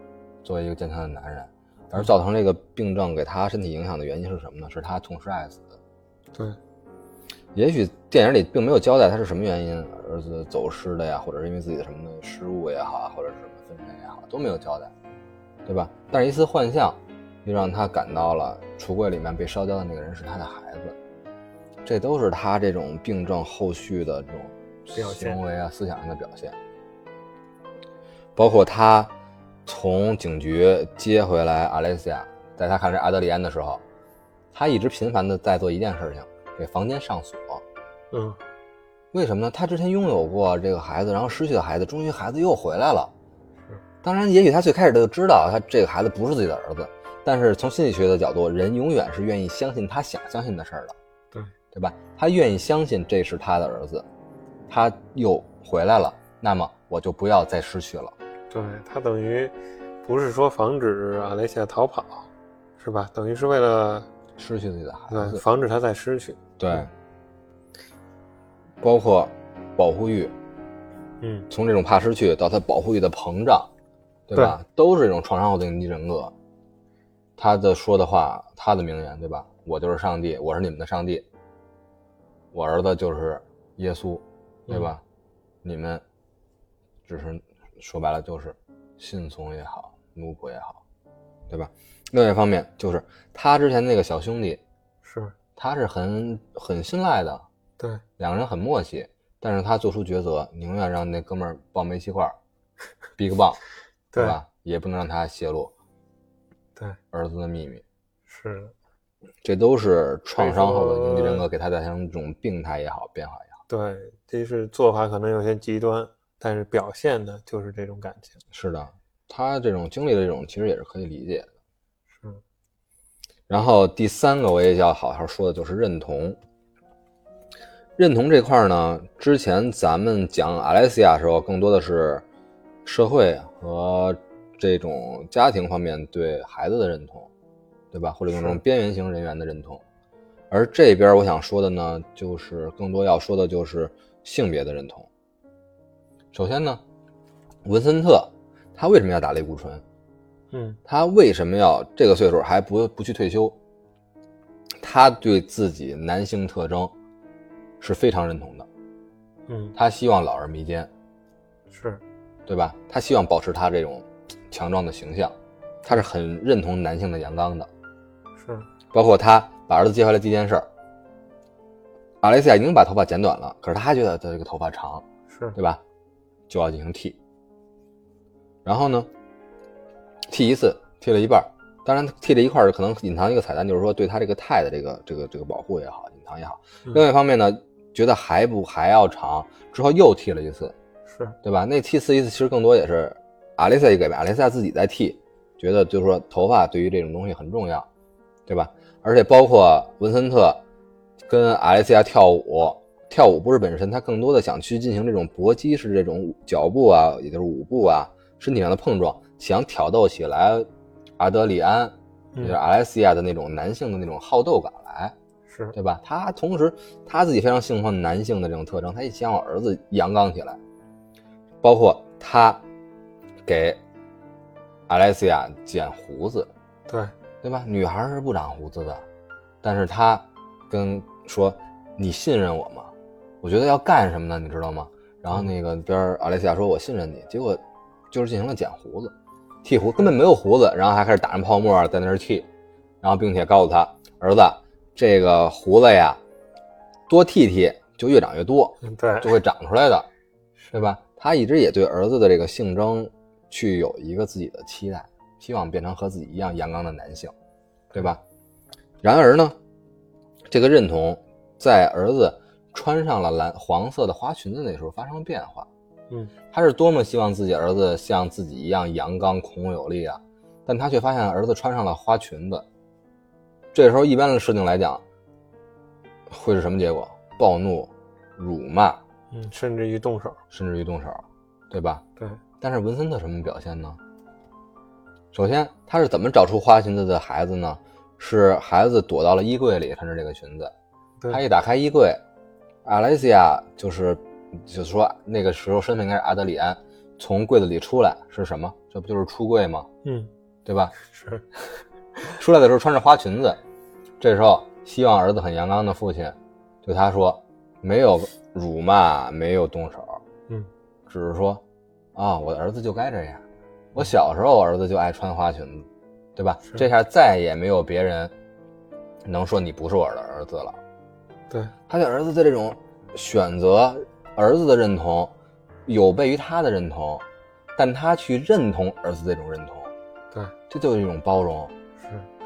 作为一个健康的男人，而造成这个病症给他身体影响的原因是什么呢？是他痛失爱子。对，也许电影里并没有交代他是什么原因儿子走失的呀，或者是因为自己的什么失误也好，或者是什么分身也好，都没有交代，对吧？但是一次幻象，又让他感到了橱柜里面被烧焦的那个人是他的孩子，这都是他这种病症后续的这种行为啊、思想上的表现，包括他从警局接回来阿莱西亚，在他看着阿德里安的时候，他一直频繁的在做一件事情，给房间上锁。嗯，为什么呢？他之前拥有过这个孩子，然后失去了孩子，终于孩子又回来了，当然，也许他最开始他就知道他这个孩子不是自己的儿子，但是从心理学的角度，人永远是愿意相信他想相信的事儿的，对对吧？他愿意相信这是他的儿子，他又回来了，那么我就不要再失去了。对他等于不是说防止阿雷西亚逃跑，是吧？等于是为了失去自己的孩对子，防止他再失去。对，包括保护欲，嗯，从这种怕失去到他保护欲的膨胀，对吧？都是这种创伤后的应激人格。他的说的话，他的名言，对吧？我就是上帝，我是你们的上帝，我儿子就是耶稣，对吧？你们只是说白了就是信从也好，奴仆也好，对吧？另外一方面就是他之前那个小兄弟，是他是很很信赖的，对两个人很默契，但是他做出抉择，宁愿让那哥们儿抱煤气罐儿，Big Bang，对对吧？也不能让他泄露对儿子的秘密，是的，这都是创伤后的应激人格给他带来一种病态也好，变化也好。对，这是做法可能有些极端，但是表现的就是这种感情。是的，他这种经历的这种其实也是可以理解的。是，然后第三个我也要好好说的就是认同。认同这块呢，之前咱们讲阿莱西亚的时候，更多的是社会和这种家庭方面对孩子的认同，对吧？或者那种边缘型人员的认同。而这边我想说的呢，就是更多要说的就是性别的认同。首先呢，文森特他为什么要打类固醇？嗯他为什么要这个岁数还不不去退休？他对自己男性特征是非常认同的，嗯他希望老而弥坚，是对吧？他希望保持他这种强壮的形象，他是很认同男性的阳刚的。是包括他把儿子接回来第一件事儿，阿雷西亚已经把头发剪短了，可是他还觉得他这个头发长，是对吧？就要进行剃。然后呢，剃一次，剃了一半儿。当然，剃这一块儿可能隐藏一个彩蛋，就是说对他这个钛的这个这个这个保护也好，隐藏也好。嗯另外一方面呢，觉得还不还要长，之后又剃了一次，是对吧？那剃次一次其实更多也是阿雷西亚一个阿雷西亚自己在剃，觉得就是说头发对于这种东西很重要，对吧？而且包括文森特跟阿雷西亚跳舞，跳舞不是本身，他更多的想去进行这种搏击式这种脚步啊，也就是舞步啊，身体上的碰撞，想挑逗起来阿德里安，也就是嗯阿莱西亚的那种男性的那种好斗感来。是对吧？他同时他自己非常喜欢男性的这种特征，他也希望儿子阳刚起来，包括他给阿莱西亚剪胡子，对对吧？女孩是不长胡子的，但是他跟说你信任我吗？我觉得要干什么呢？你知道吗？然后那个边儿阿莱西亚说我信任你，结果就是进行了剪胡子，剃胡根本没有胡子，然后还开始打上泡沫在那儿剃，然后并且告诉他儿子这个胡子呀多剃剃就越长越多，嗯对就会长出来的，对吧？他一直也对儿子的这个性征去有一个自己的期待，希望变成和自己一样阳刚的男性，对吧？然而呢，这个认同在儿子穿上了蓝黄色的花裙子那时候发生了变化。嗯，他是多么希望自己儿子像自己一样阳刚孔武有力啊！但他却发现儿子穿上了花裙子。这时候，一般的事情来讲，会是什么结果？暴怒、辱骂，嗯甚至于动手甚至于动手，对吧？对但是文森特什么表现呢？首先，他是怎么找出花裙子的孩子呢？是孩子躲到了衣柜里穿着这个裙子，对他一打开衣柜，阿莱西亚就是就是说那个时候身份应该是阿德里安，从柜子里出来是什么？这不就是出柜吗？嗯对吧？是 *laughs* 出来的时候穿着花裙子，这时候希望儿子很阳刚的父亲对他说：“没有辱骂，没有动手，嗯只是说啊、我的儿子就该这样。我小时候我儿子就爱穿花裙子，对吧？这下再也没有别人能说你不是我的儿子了。对他对儿子的这种选择，儿子的认同有悖于他的认同，但他去认同儿子这种认同，对这就是一种包容。”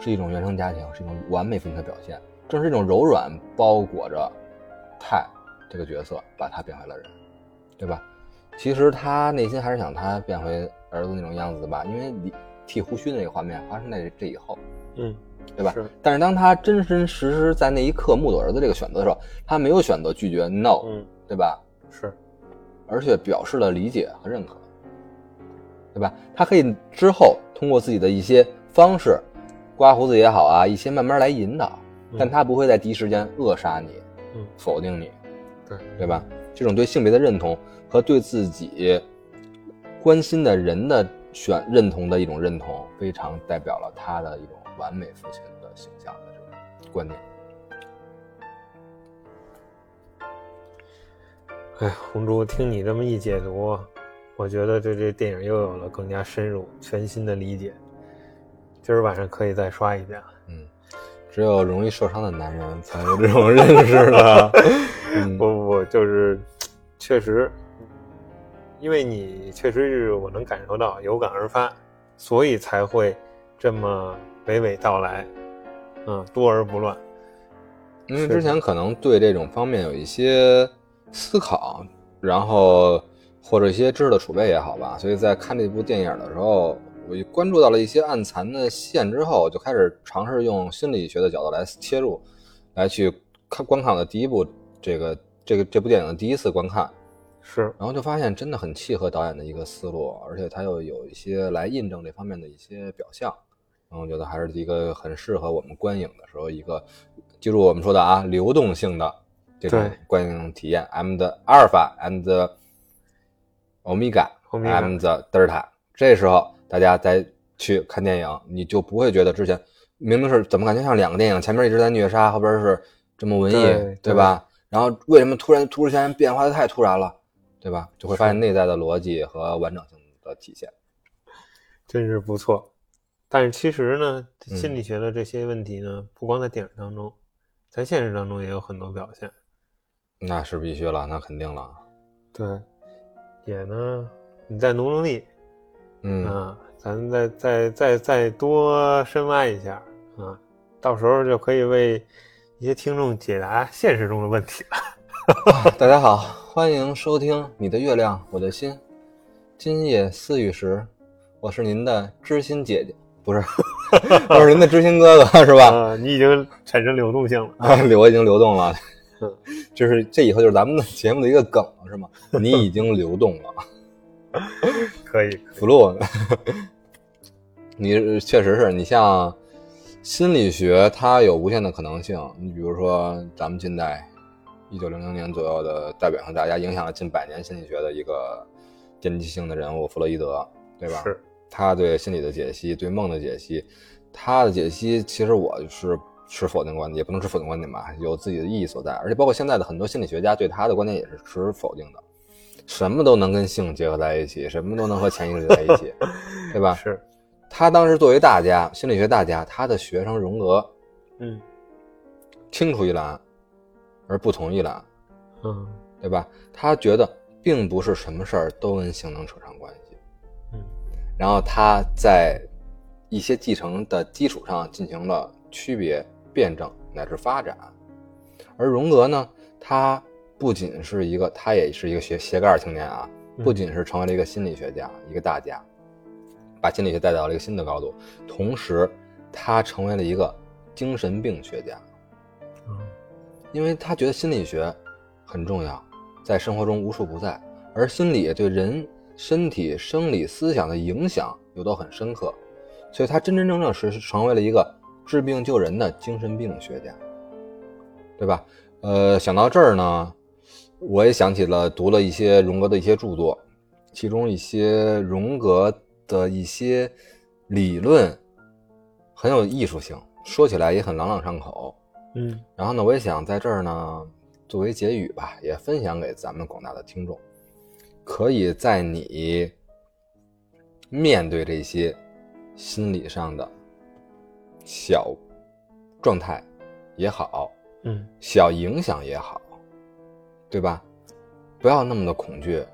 是是一种原生家庭，是一种完美分的表现。正是这种柔软包裹着泰这个角色，把他变回了人，对吧？其实他内心还是想他变回儿子那种样子的吧，因为你剃胡须的那个画面发生在这以后，嗯，对吧？是但是当他真真实实在那一刻目睹儿子这个选择的时候，他没有选择拒绝 no，、嗯对吧？是，而且表示了理解和认可，对吧？他可以之后通过自己的一些方式，刮胡子也好啊，一些慢慢来引导，嗯但他不会在第一时间扼杀你，嗯否定你，对对吧？这种对性别的认同和对自己关心的人的选认同的一种认同，非常代表了他的一种完美父亲的形象的这种观念。哎，红珠，听你这么一解读，我觉得对这电影又有了更加深入、全新的理解。今儿晚上可以再刷一遍了。嗯，只有容易受伤的男人才有这种认识的。*laughs* 嗯不不不，就是确实，因为你确实是我能感受到有感而发，所以才会这么娓娓道来，嗯，多而不乱。因为之前可能对这种方面有一些思考，然后或者一些知识的储备也好吧，所以在看这部电影的时候，我一关注到了一些暗藏的线之后，就开始尝试用心理学的角度来切入，来去看观看我的第一部这个这个这部电影的第一次观看，是，然后就发现真的很契合导演的一个思路，而且他又有一些来印证这方面的一些表象，然后我觉得还是一个很适合我们观影的时候一个，记住我们说的啊，流动性的这种观影体验。I'm the alpha and the omega, I'm the delta。这时候大家再去看电影，你就不会觉得之前明明是怎么感觉像两个电影，前面一直在虐杀，后边是这么文艺，对对吧？然后为什么突然突然间变化的太突然了，对吧？就会发现内在的逻辑和完整性的体现。真是不错。但是其实呢，嗯心理学的这些问题呢，不光在电影当中，在现实当中也有很多表现。那是必须了，那肯定了。对，也呢，你再努努力嗯，啊，咱再再再再多深挖一下啊，到时候就可以为一些听众解答现实中的问题了。*laughs* 大家好，欢迎收听《你的月亮我的心》，今夜思雨时，我是您的知心姐姐，不是，*laughs* 我是您的知心哥哥，*laughs* 是吧？啊，你已经产生流动性了。啊，我已经流动了就，是这以后就是咱们的节目的一个梗了，是吗？你已经流动了。可以，可以 flow，你确实是你像心理学，它有无限的可能性。你比如说，咱们近代一九零零年左右的代表性大家影响了近百年心理学的一个奠基性的人物弗洛伊德，对吧？是，他对心理的解析，对梦的解析，他的解析其实我是持否定观点，也不能持否定观点吧，有自己的意义所在。而且包括现在的很多心理学家对他的观点也是持否定的，什么都能跟性结合在一起，什么都能和潜意识在一起，对吧？*laughs* 是，他当时作为大家，心理学大家，他的学生荣格嗯清楚一栏，而不同一览，嗯对吧？他觉得并不是什么事儿都跟性能扯上关系。嗯然后他在一些继承的基础上进行了区别、辩证乃至发展。而荣格呢，他不仅是一个，他也是一个斜斜杠青年啊，嗯不仅是成为了一个心理学家，一个大家，把心理学带到了一个新的高度，同时他成为了一个精神病学家，嗯。因为他觉得心理学很重要，在生活中无处不在，而心理对人身体、生理、思想的影响又都很深刻，所以他真真正正是成为了一个治病救人的精神病学家，对吧？呃，想到这儿呢，我也想起了读了一些荣格的一些著作，其中一些荣格的一些理论很有艺术性，说起来也很朗朗上口。嗯然后呢，我也想在这儿呢，作为结语吧，也分享给咱们广大的听众，可以在你面对这些心理上的小状态也好，嗯小影响也好，对吧？不要那么的恐惧，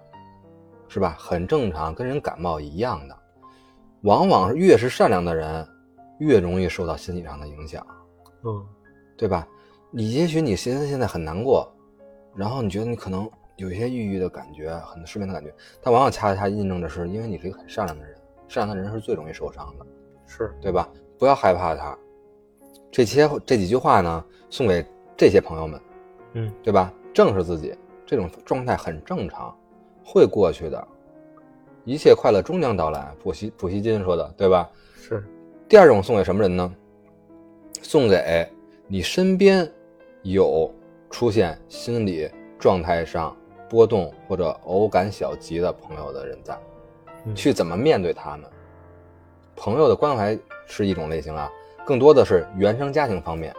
是吧？很正常，跟人感冒一样的。往往是越是善良的人，越容易受到心理上的影响。嗯对吧？你也许你现在现在很难过，然后你觉得你可能有一些抑郁的感觉，很失眠的感觉，但往往恰恰印证的是，因为你是一个很善良的人，善良的人是最容易受伤的，是对吧？不要害怕他。这些这几句话呢，送给这些朋友们，嗯，对吧？正视自己，这种状态很正常，会过去的，一切快乐终将到来。普希普希金说的，对吧？是。第二种送给什么人呢？送给你身边有出现心理状态上波动或者偶感小疾的朋友的人在，嗯去怎么面对他们。朋友的关怀是一种类型啊，更多的是原生家庭方面，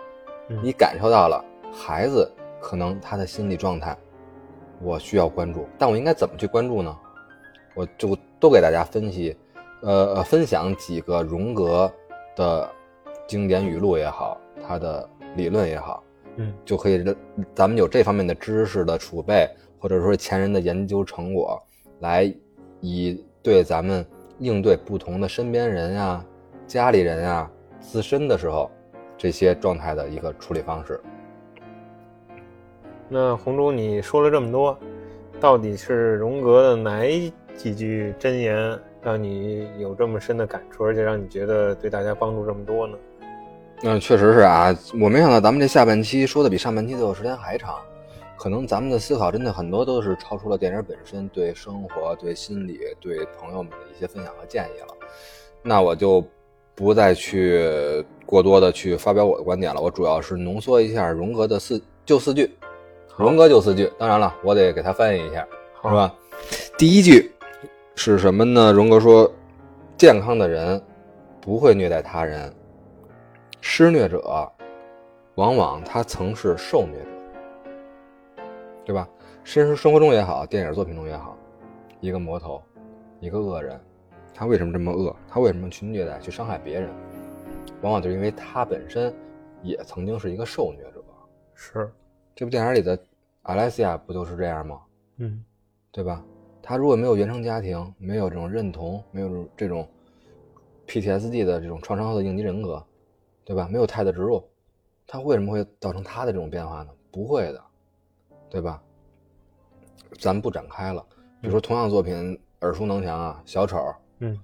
嗯你感受到了孩子可能他的心理状态，我需要关注，但我应该怎么去关注呢？我就都给大家分析，呃呃，分享几个荣格的经典语录也好，他的理论也好，嗯就可以咱们有这方面的知识的储备，或者说前人的研究成果，来以对咱们应对不同的身边人呀、家里人呀、自身的时候，这些状态的一个处理方式。那红珠，你说了这么多，到底是荣格的哪几句真言让你有这么深的感触，而且让你觉得对大家帮助这么多呢？那，确实是啊，我没想到咱们这下半期说的比上半期的时间还长，可能咱们的思考真的很多都是超出了电影本身对生活、对心理、对朋友们的一些分享和建议了。那我就不再去过多的去发表我的观点了，我主要是浓缩一下荣格的四就四句，荣格就四句，当然了，我得给他翻译一下，好是吧？第一句是什么呢？荣格说，健康的人不会虐待他人。施虐者，往往他曾是受虐者，对吧？现实生活中也好，电影作品中也好，一个魔头，一个恶人，他为什么这么恶？他为什么去虐待、去伤害别人？往往就是因为他本身也曾经是一个受虐者。是，这部电影里的阿莱西亚不就是这样吗？嗯对吧？他如果没有原生家庭，没有这种认同，没有这种 PTSD 的这种创伤后的应激人格，对吧？没有胎的植入，他为什么会造成他的这种变化呢？不会的，对吧？咱们不展开了。比如说同样作品耳熟能详啊，小丑，嗯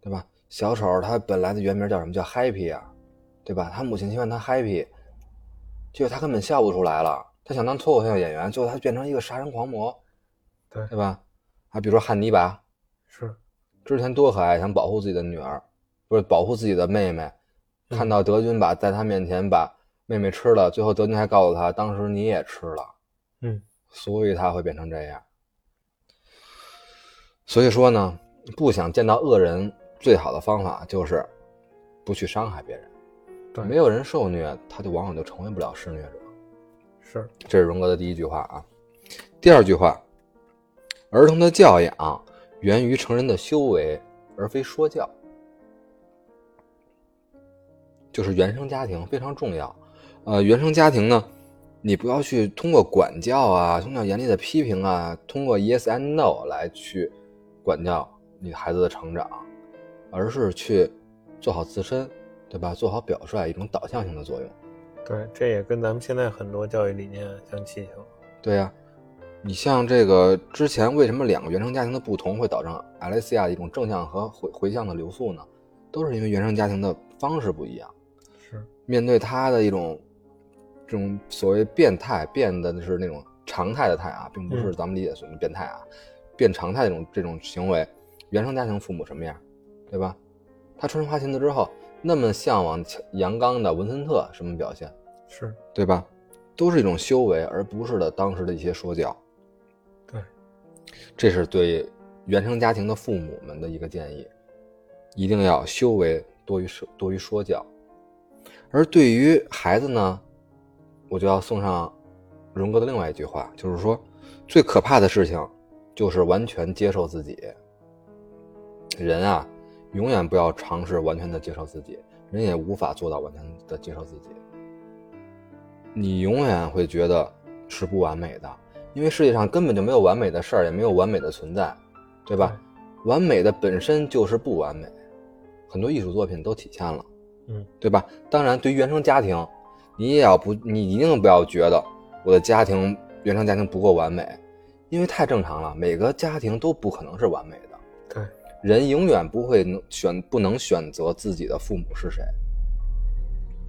对吧？小丑他本来的原名叫什么？叫 Happy 啊，对吧？他母亲希望他 Happy，结果他根本笑不出来了。他想当脱口秀演员，最后他变成一个杀人狂魔，对对吧？啊，比如说汉尼拔，是，之前多可爱，想保护自己的女儿，不是保护自己的妹妹，嗯看到德军把在他面前把妹妹吃了，最后德军还告诉他，当时你也吃了，嗯所以他会变成这样。所以说呢，不想见到恶人，最好的方法就是不去伤害别人。对没有人受虐，他就往往就成为不了施虐者。是，这是荣格的第一句话啊。第二句话，儿童的教养源于成人的修为，而非说教。就是原生家庭非常重要。呃，原生家庭呢，你不要去通过管教啊，通过严厉的批评啊，通过 yes and no 来去管教你孩子的成长，而是去做好自身，对吧？做好表率，一种导向性的作用。对，这也跟咱们现在很多教育理念相契合。对呀、你像这个之前为什么两个原生家庭的不同会导致阿莱西亚的一种正向和回回向的流速呢？都是因为原生家庭的方式不一样，是，面对他的一种这种所谓变态，变的是那种常态的态啊，并不是嗯咱们理解的所谓的变态啊，变常态这种这种行为，原生家庭父母什么样，对吧？他穿上花裙子之后，那么向往阳刚的文森特什么表现？是，对吧？都是一种修为，而不是的当时的一些说教。这是对原生家庭的父母们的一个建议，一定要修为多于说多于说教。而对于孩子呢，我就要送上荣格的另外一句话，就是说，最可怕的事情就是完全接受自己。人啊，永远不要尝试完全的接受自己，人也无法做到完全的接受自己。你永远会觉得是不完美的，因为世界上根本就没有完美的事儿，也没有完美的存在，对吧？完美的本身就是不完美，很多艺术作品都体现了，嗯，对吧？当然，对于原生家庭，你也要不，你一定不要觉得我的家庭原生家庭不够完美，因为太正常了，每个家庭都不可能是完美的，对，人永远不会能选不能选择自己的父母是谁，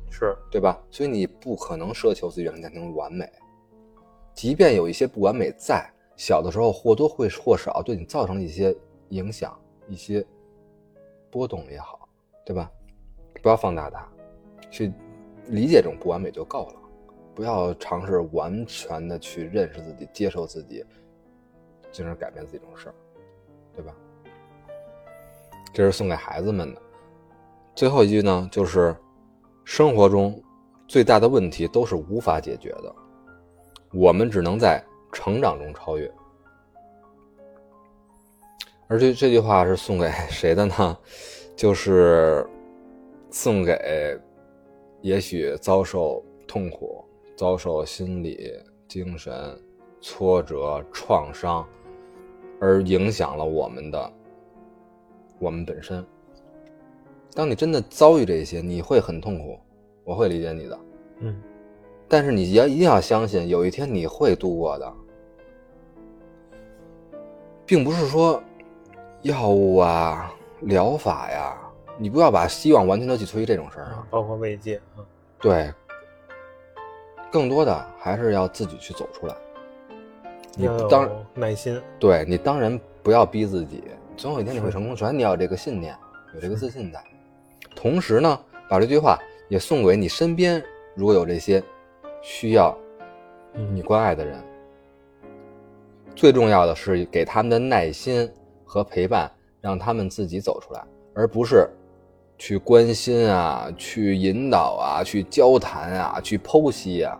是，对吧？所以你不可能奢求自己原生家庭完美，即便有一些不完美在，小的时候或多或少对你造成一些影响、一些波动也好，对吧？不要放大它，去理解这种不完美就够了，不要尝试完全的去认识自己、接受自己。进而改变自己这种事儿，对吧？这是送给孩子们的。最后一句呢，就是生活中最大的问题都是无法解决的，我们只能在成长中超越。而这这句话是送给 *laughs* 谁的呢？就是送给也许遭受痛苦、遭受心理、精神挫折、创伤。而影响了我们的，我们本身。当你真的遭遇这些，你会很痛苦，我会理解你的，嗯。但是你要一定要相信，有一天你会度过的，并不是说药物啊、疗法呀，你不要把希望完全都寄托于这种事儿上，包括慰藉啊。对，更多的还是要自己去走出来。你当耐心，对你当然不要逼自己，总有一天你会成功。首先你要有这个信念，有这个自信在。同时呢，把这句话也送给你身边如果有这些需要你关爱的人。最重要的是给他们的耐心和陪伴，让他们自己走出来，而不是去关心啊、去引导啊、去交谈啊、去剖析啊，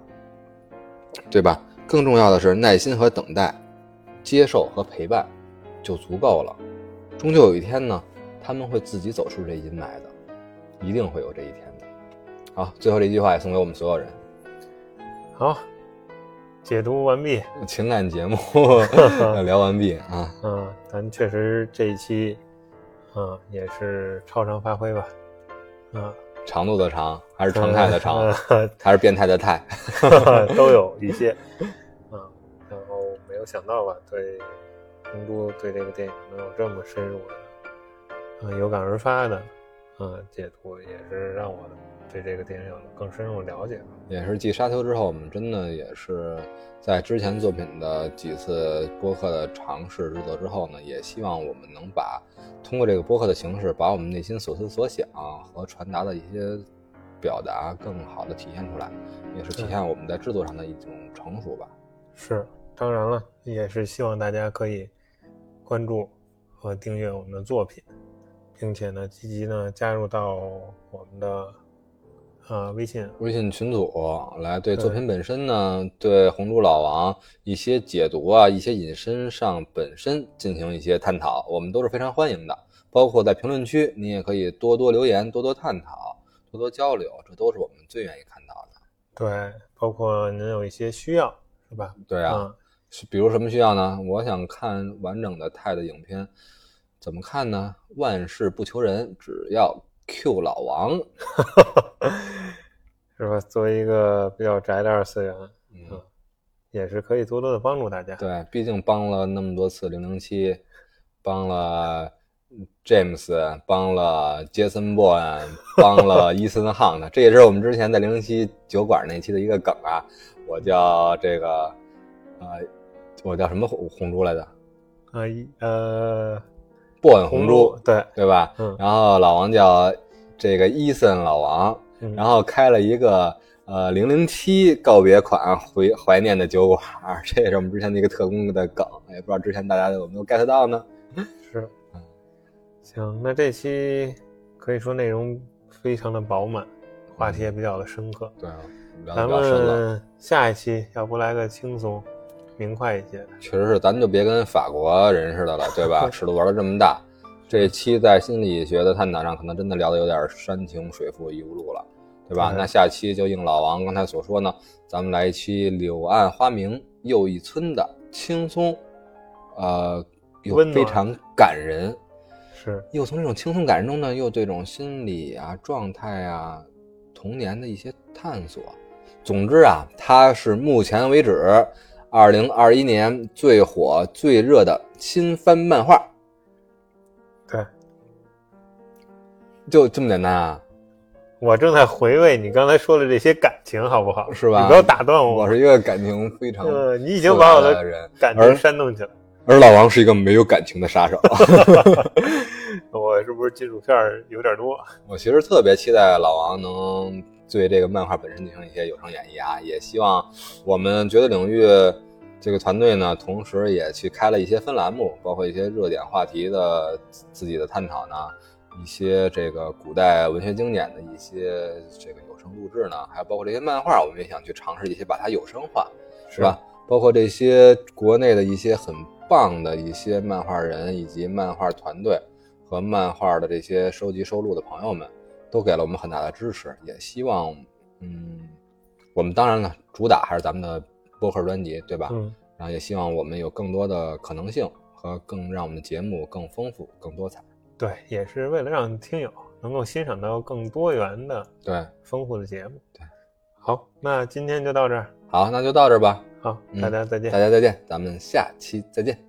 对吧？更重要的是耐心和等待，接受和陪伴，就足够了。终究有一天呢，他们会自己走出这阴霾的，一定会有这一天的。好，最后这句话也送给我们所有人。好，解读完毕，情感节目 *laughs* 聊完毕啊。嗯，咱确实这一期，嗯，也是超常发挥吧。嗯。长度的长，还是常态的长，*laughs* 还是变态的态，*laughs* 都有一些。嗯，然后没有想到吧，对红都对这个电影能有这么深入的，啊，有感而发的，啊，解读，也是让我对这个电影有了更深入了解。也是继《沙丘》之后，我们真的也是在之前作品的几次播客的尝试制作之后呢，也希望我们能把。通过这个播客的形式，把我们内心所思所想和传达的一些表达更好的体现出来，也是体现我们在制作上的一种成熟吧。是，当然了，也是希望大家可以关注和订阅我们的作品，并且呢，积极呢加入到我们的。啊，微信微信群组来对作品本身呢，对红猪老王一些解读啊，一些引申上本身进行一些探讨，我们都是非常欢迎的。包括在评论区，你也可以多多留言，多多探讨，多多交流，这都是我们最愿意看到的。对，包括您有一些需要，是吧？对啊，是比如什么需要呢？我想看完整的泰的影片，怎么看呢？万事不求人，只要。Q 老王，*laughs* 是吧？作为一个比较宅的二次元，嗯，也是可以多多的帮助大家。对，毕竟帮了那么多次零零七，帮了 James，帮了 Jason Bourne，帮了伊森汉的，这也是我们之前在零零七酒馆那期的一个梗啊。我叫这个，呃，我叫什么红红猪来的？啊，一呃。波恩红珠，对对吧？嗯，然后老王叫这个伊森老王，然后开了一个呃零零七告别款回怀念的酒馆，*laughs* 这也是我们之前的一个特工的梗，也不知道之前大家有没有 get 到呢？是，行，那这期可以说内容非常的饱满，话题也比较的深刻。对，啊咱们下一期要不来个轻松。明快一些，确实是，咱就别跟法国人似的了，对吧？尺度玩的这么大，这期在心理学的探讨上，可能真的聊的有点山穷水复疑无路了，对吧？那下期就应老王刚才所说呢，咱们来一期柳暗花明又一村的轻松，呃，又非常感人，是，又从这种轻松感人中呢，又对这种心理啊、状态啊、童年的一些探索。总之啊，它是目前为止。二零二一年最火最热的新番漫画，对，就这么简单啊？我正在回味你刚才说的这些感情，好不好？是吧你不要打断我。我是一个感情非常呃，你已经把我的感情煽动起来。而老王是一个没有感情的杀手。*laughs* 我是不是金属片有点多？我其实特别期待老王能对这个漫画本身进行一些有声演绎啊，也希望我们绝对领域这个团队呢，同时也去开了一些分栏目，包括一些热点话题的自己的探讨呢，一些这个古代文学经典的一些这个有声录制呢，还有包括这些漫画，我们也想去尝试一些把它有声化，是吧？包括这些国内的一些很棒的一些漫画人以及漫画团队和漫画的这些收集收录的朋友们，都给了我们很大的支持。也希望，嗯，我们当然了，主打还是咱们的播客专辑，对吧？嗯，然后也希望我们有更多的可能性和更让我们的节目更丰富、更多彩。对，也是为了让听友能够欣赏到更多元的、对，丰富的节目。对，好，那今天就到这儿。好，那就到这儿吧。好，嗯大家再见。大家再见，咱们下期再见。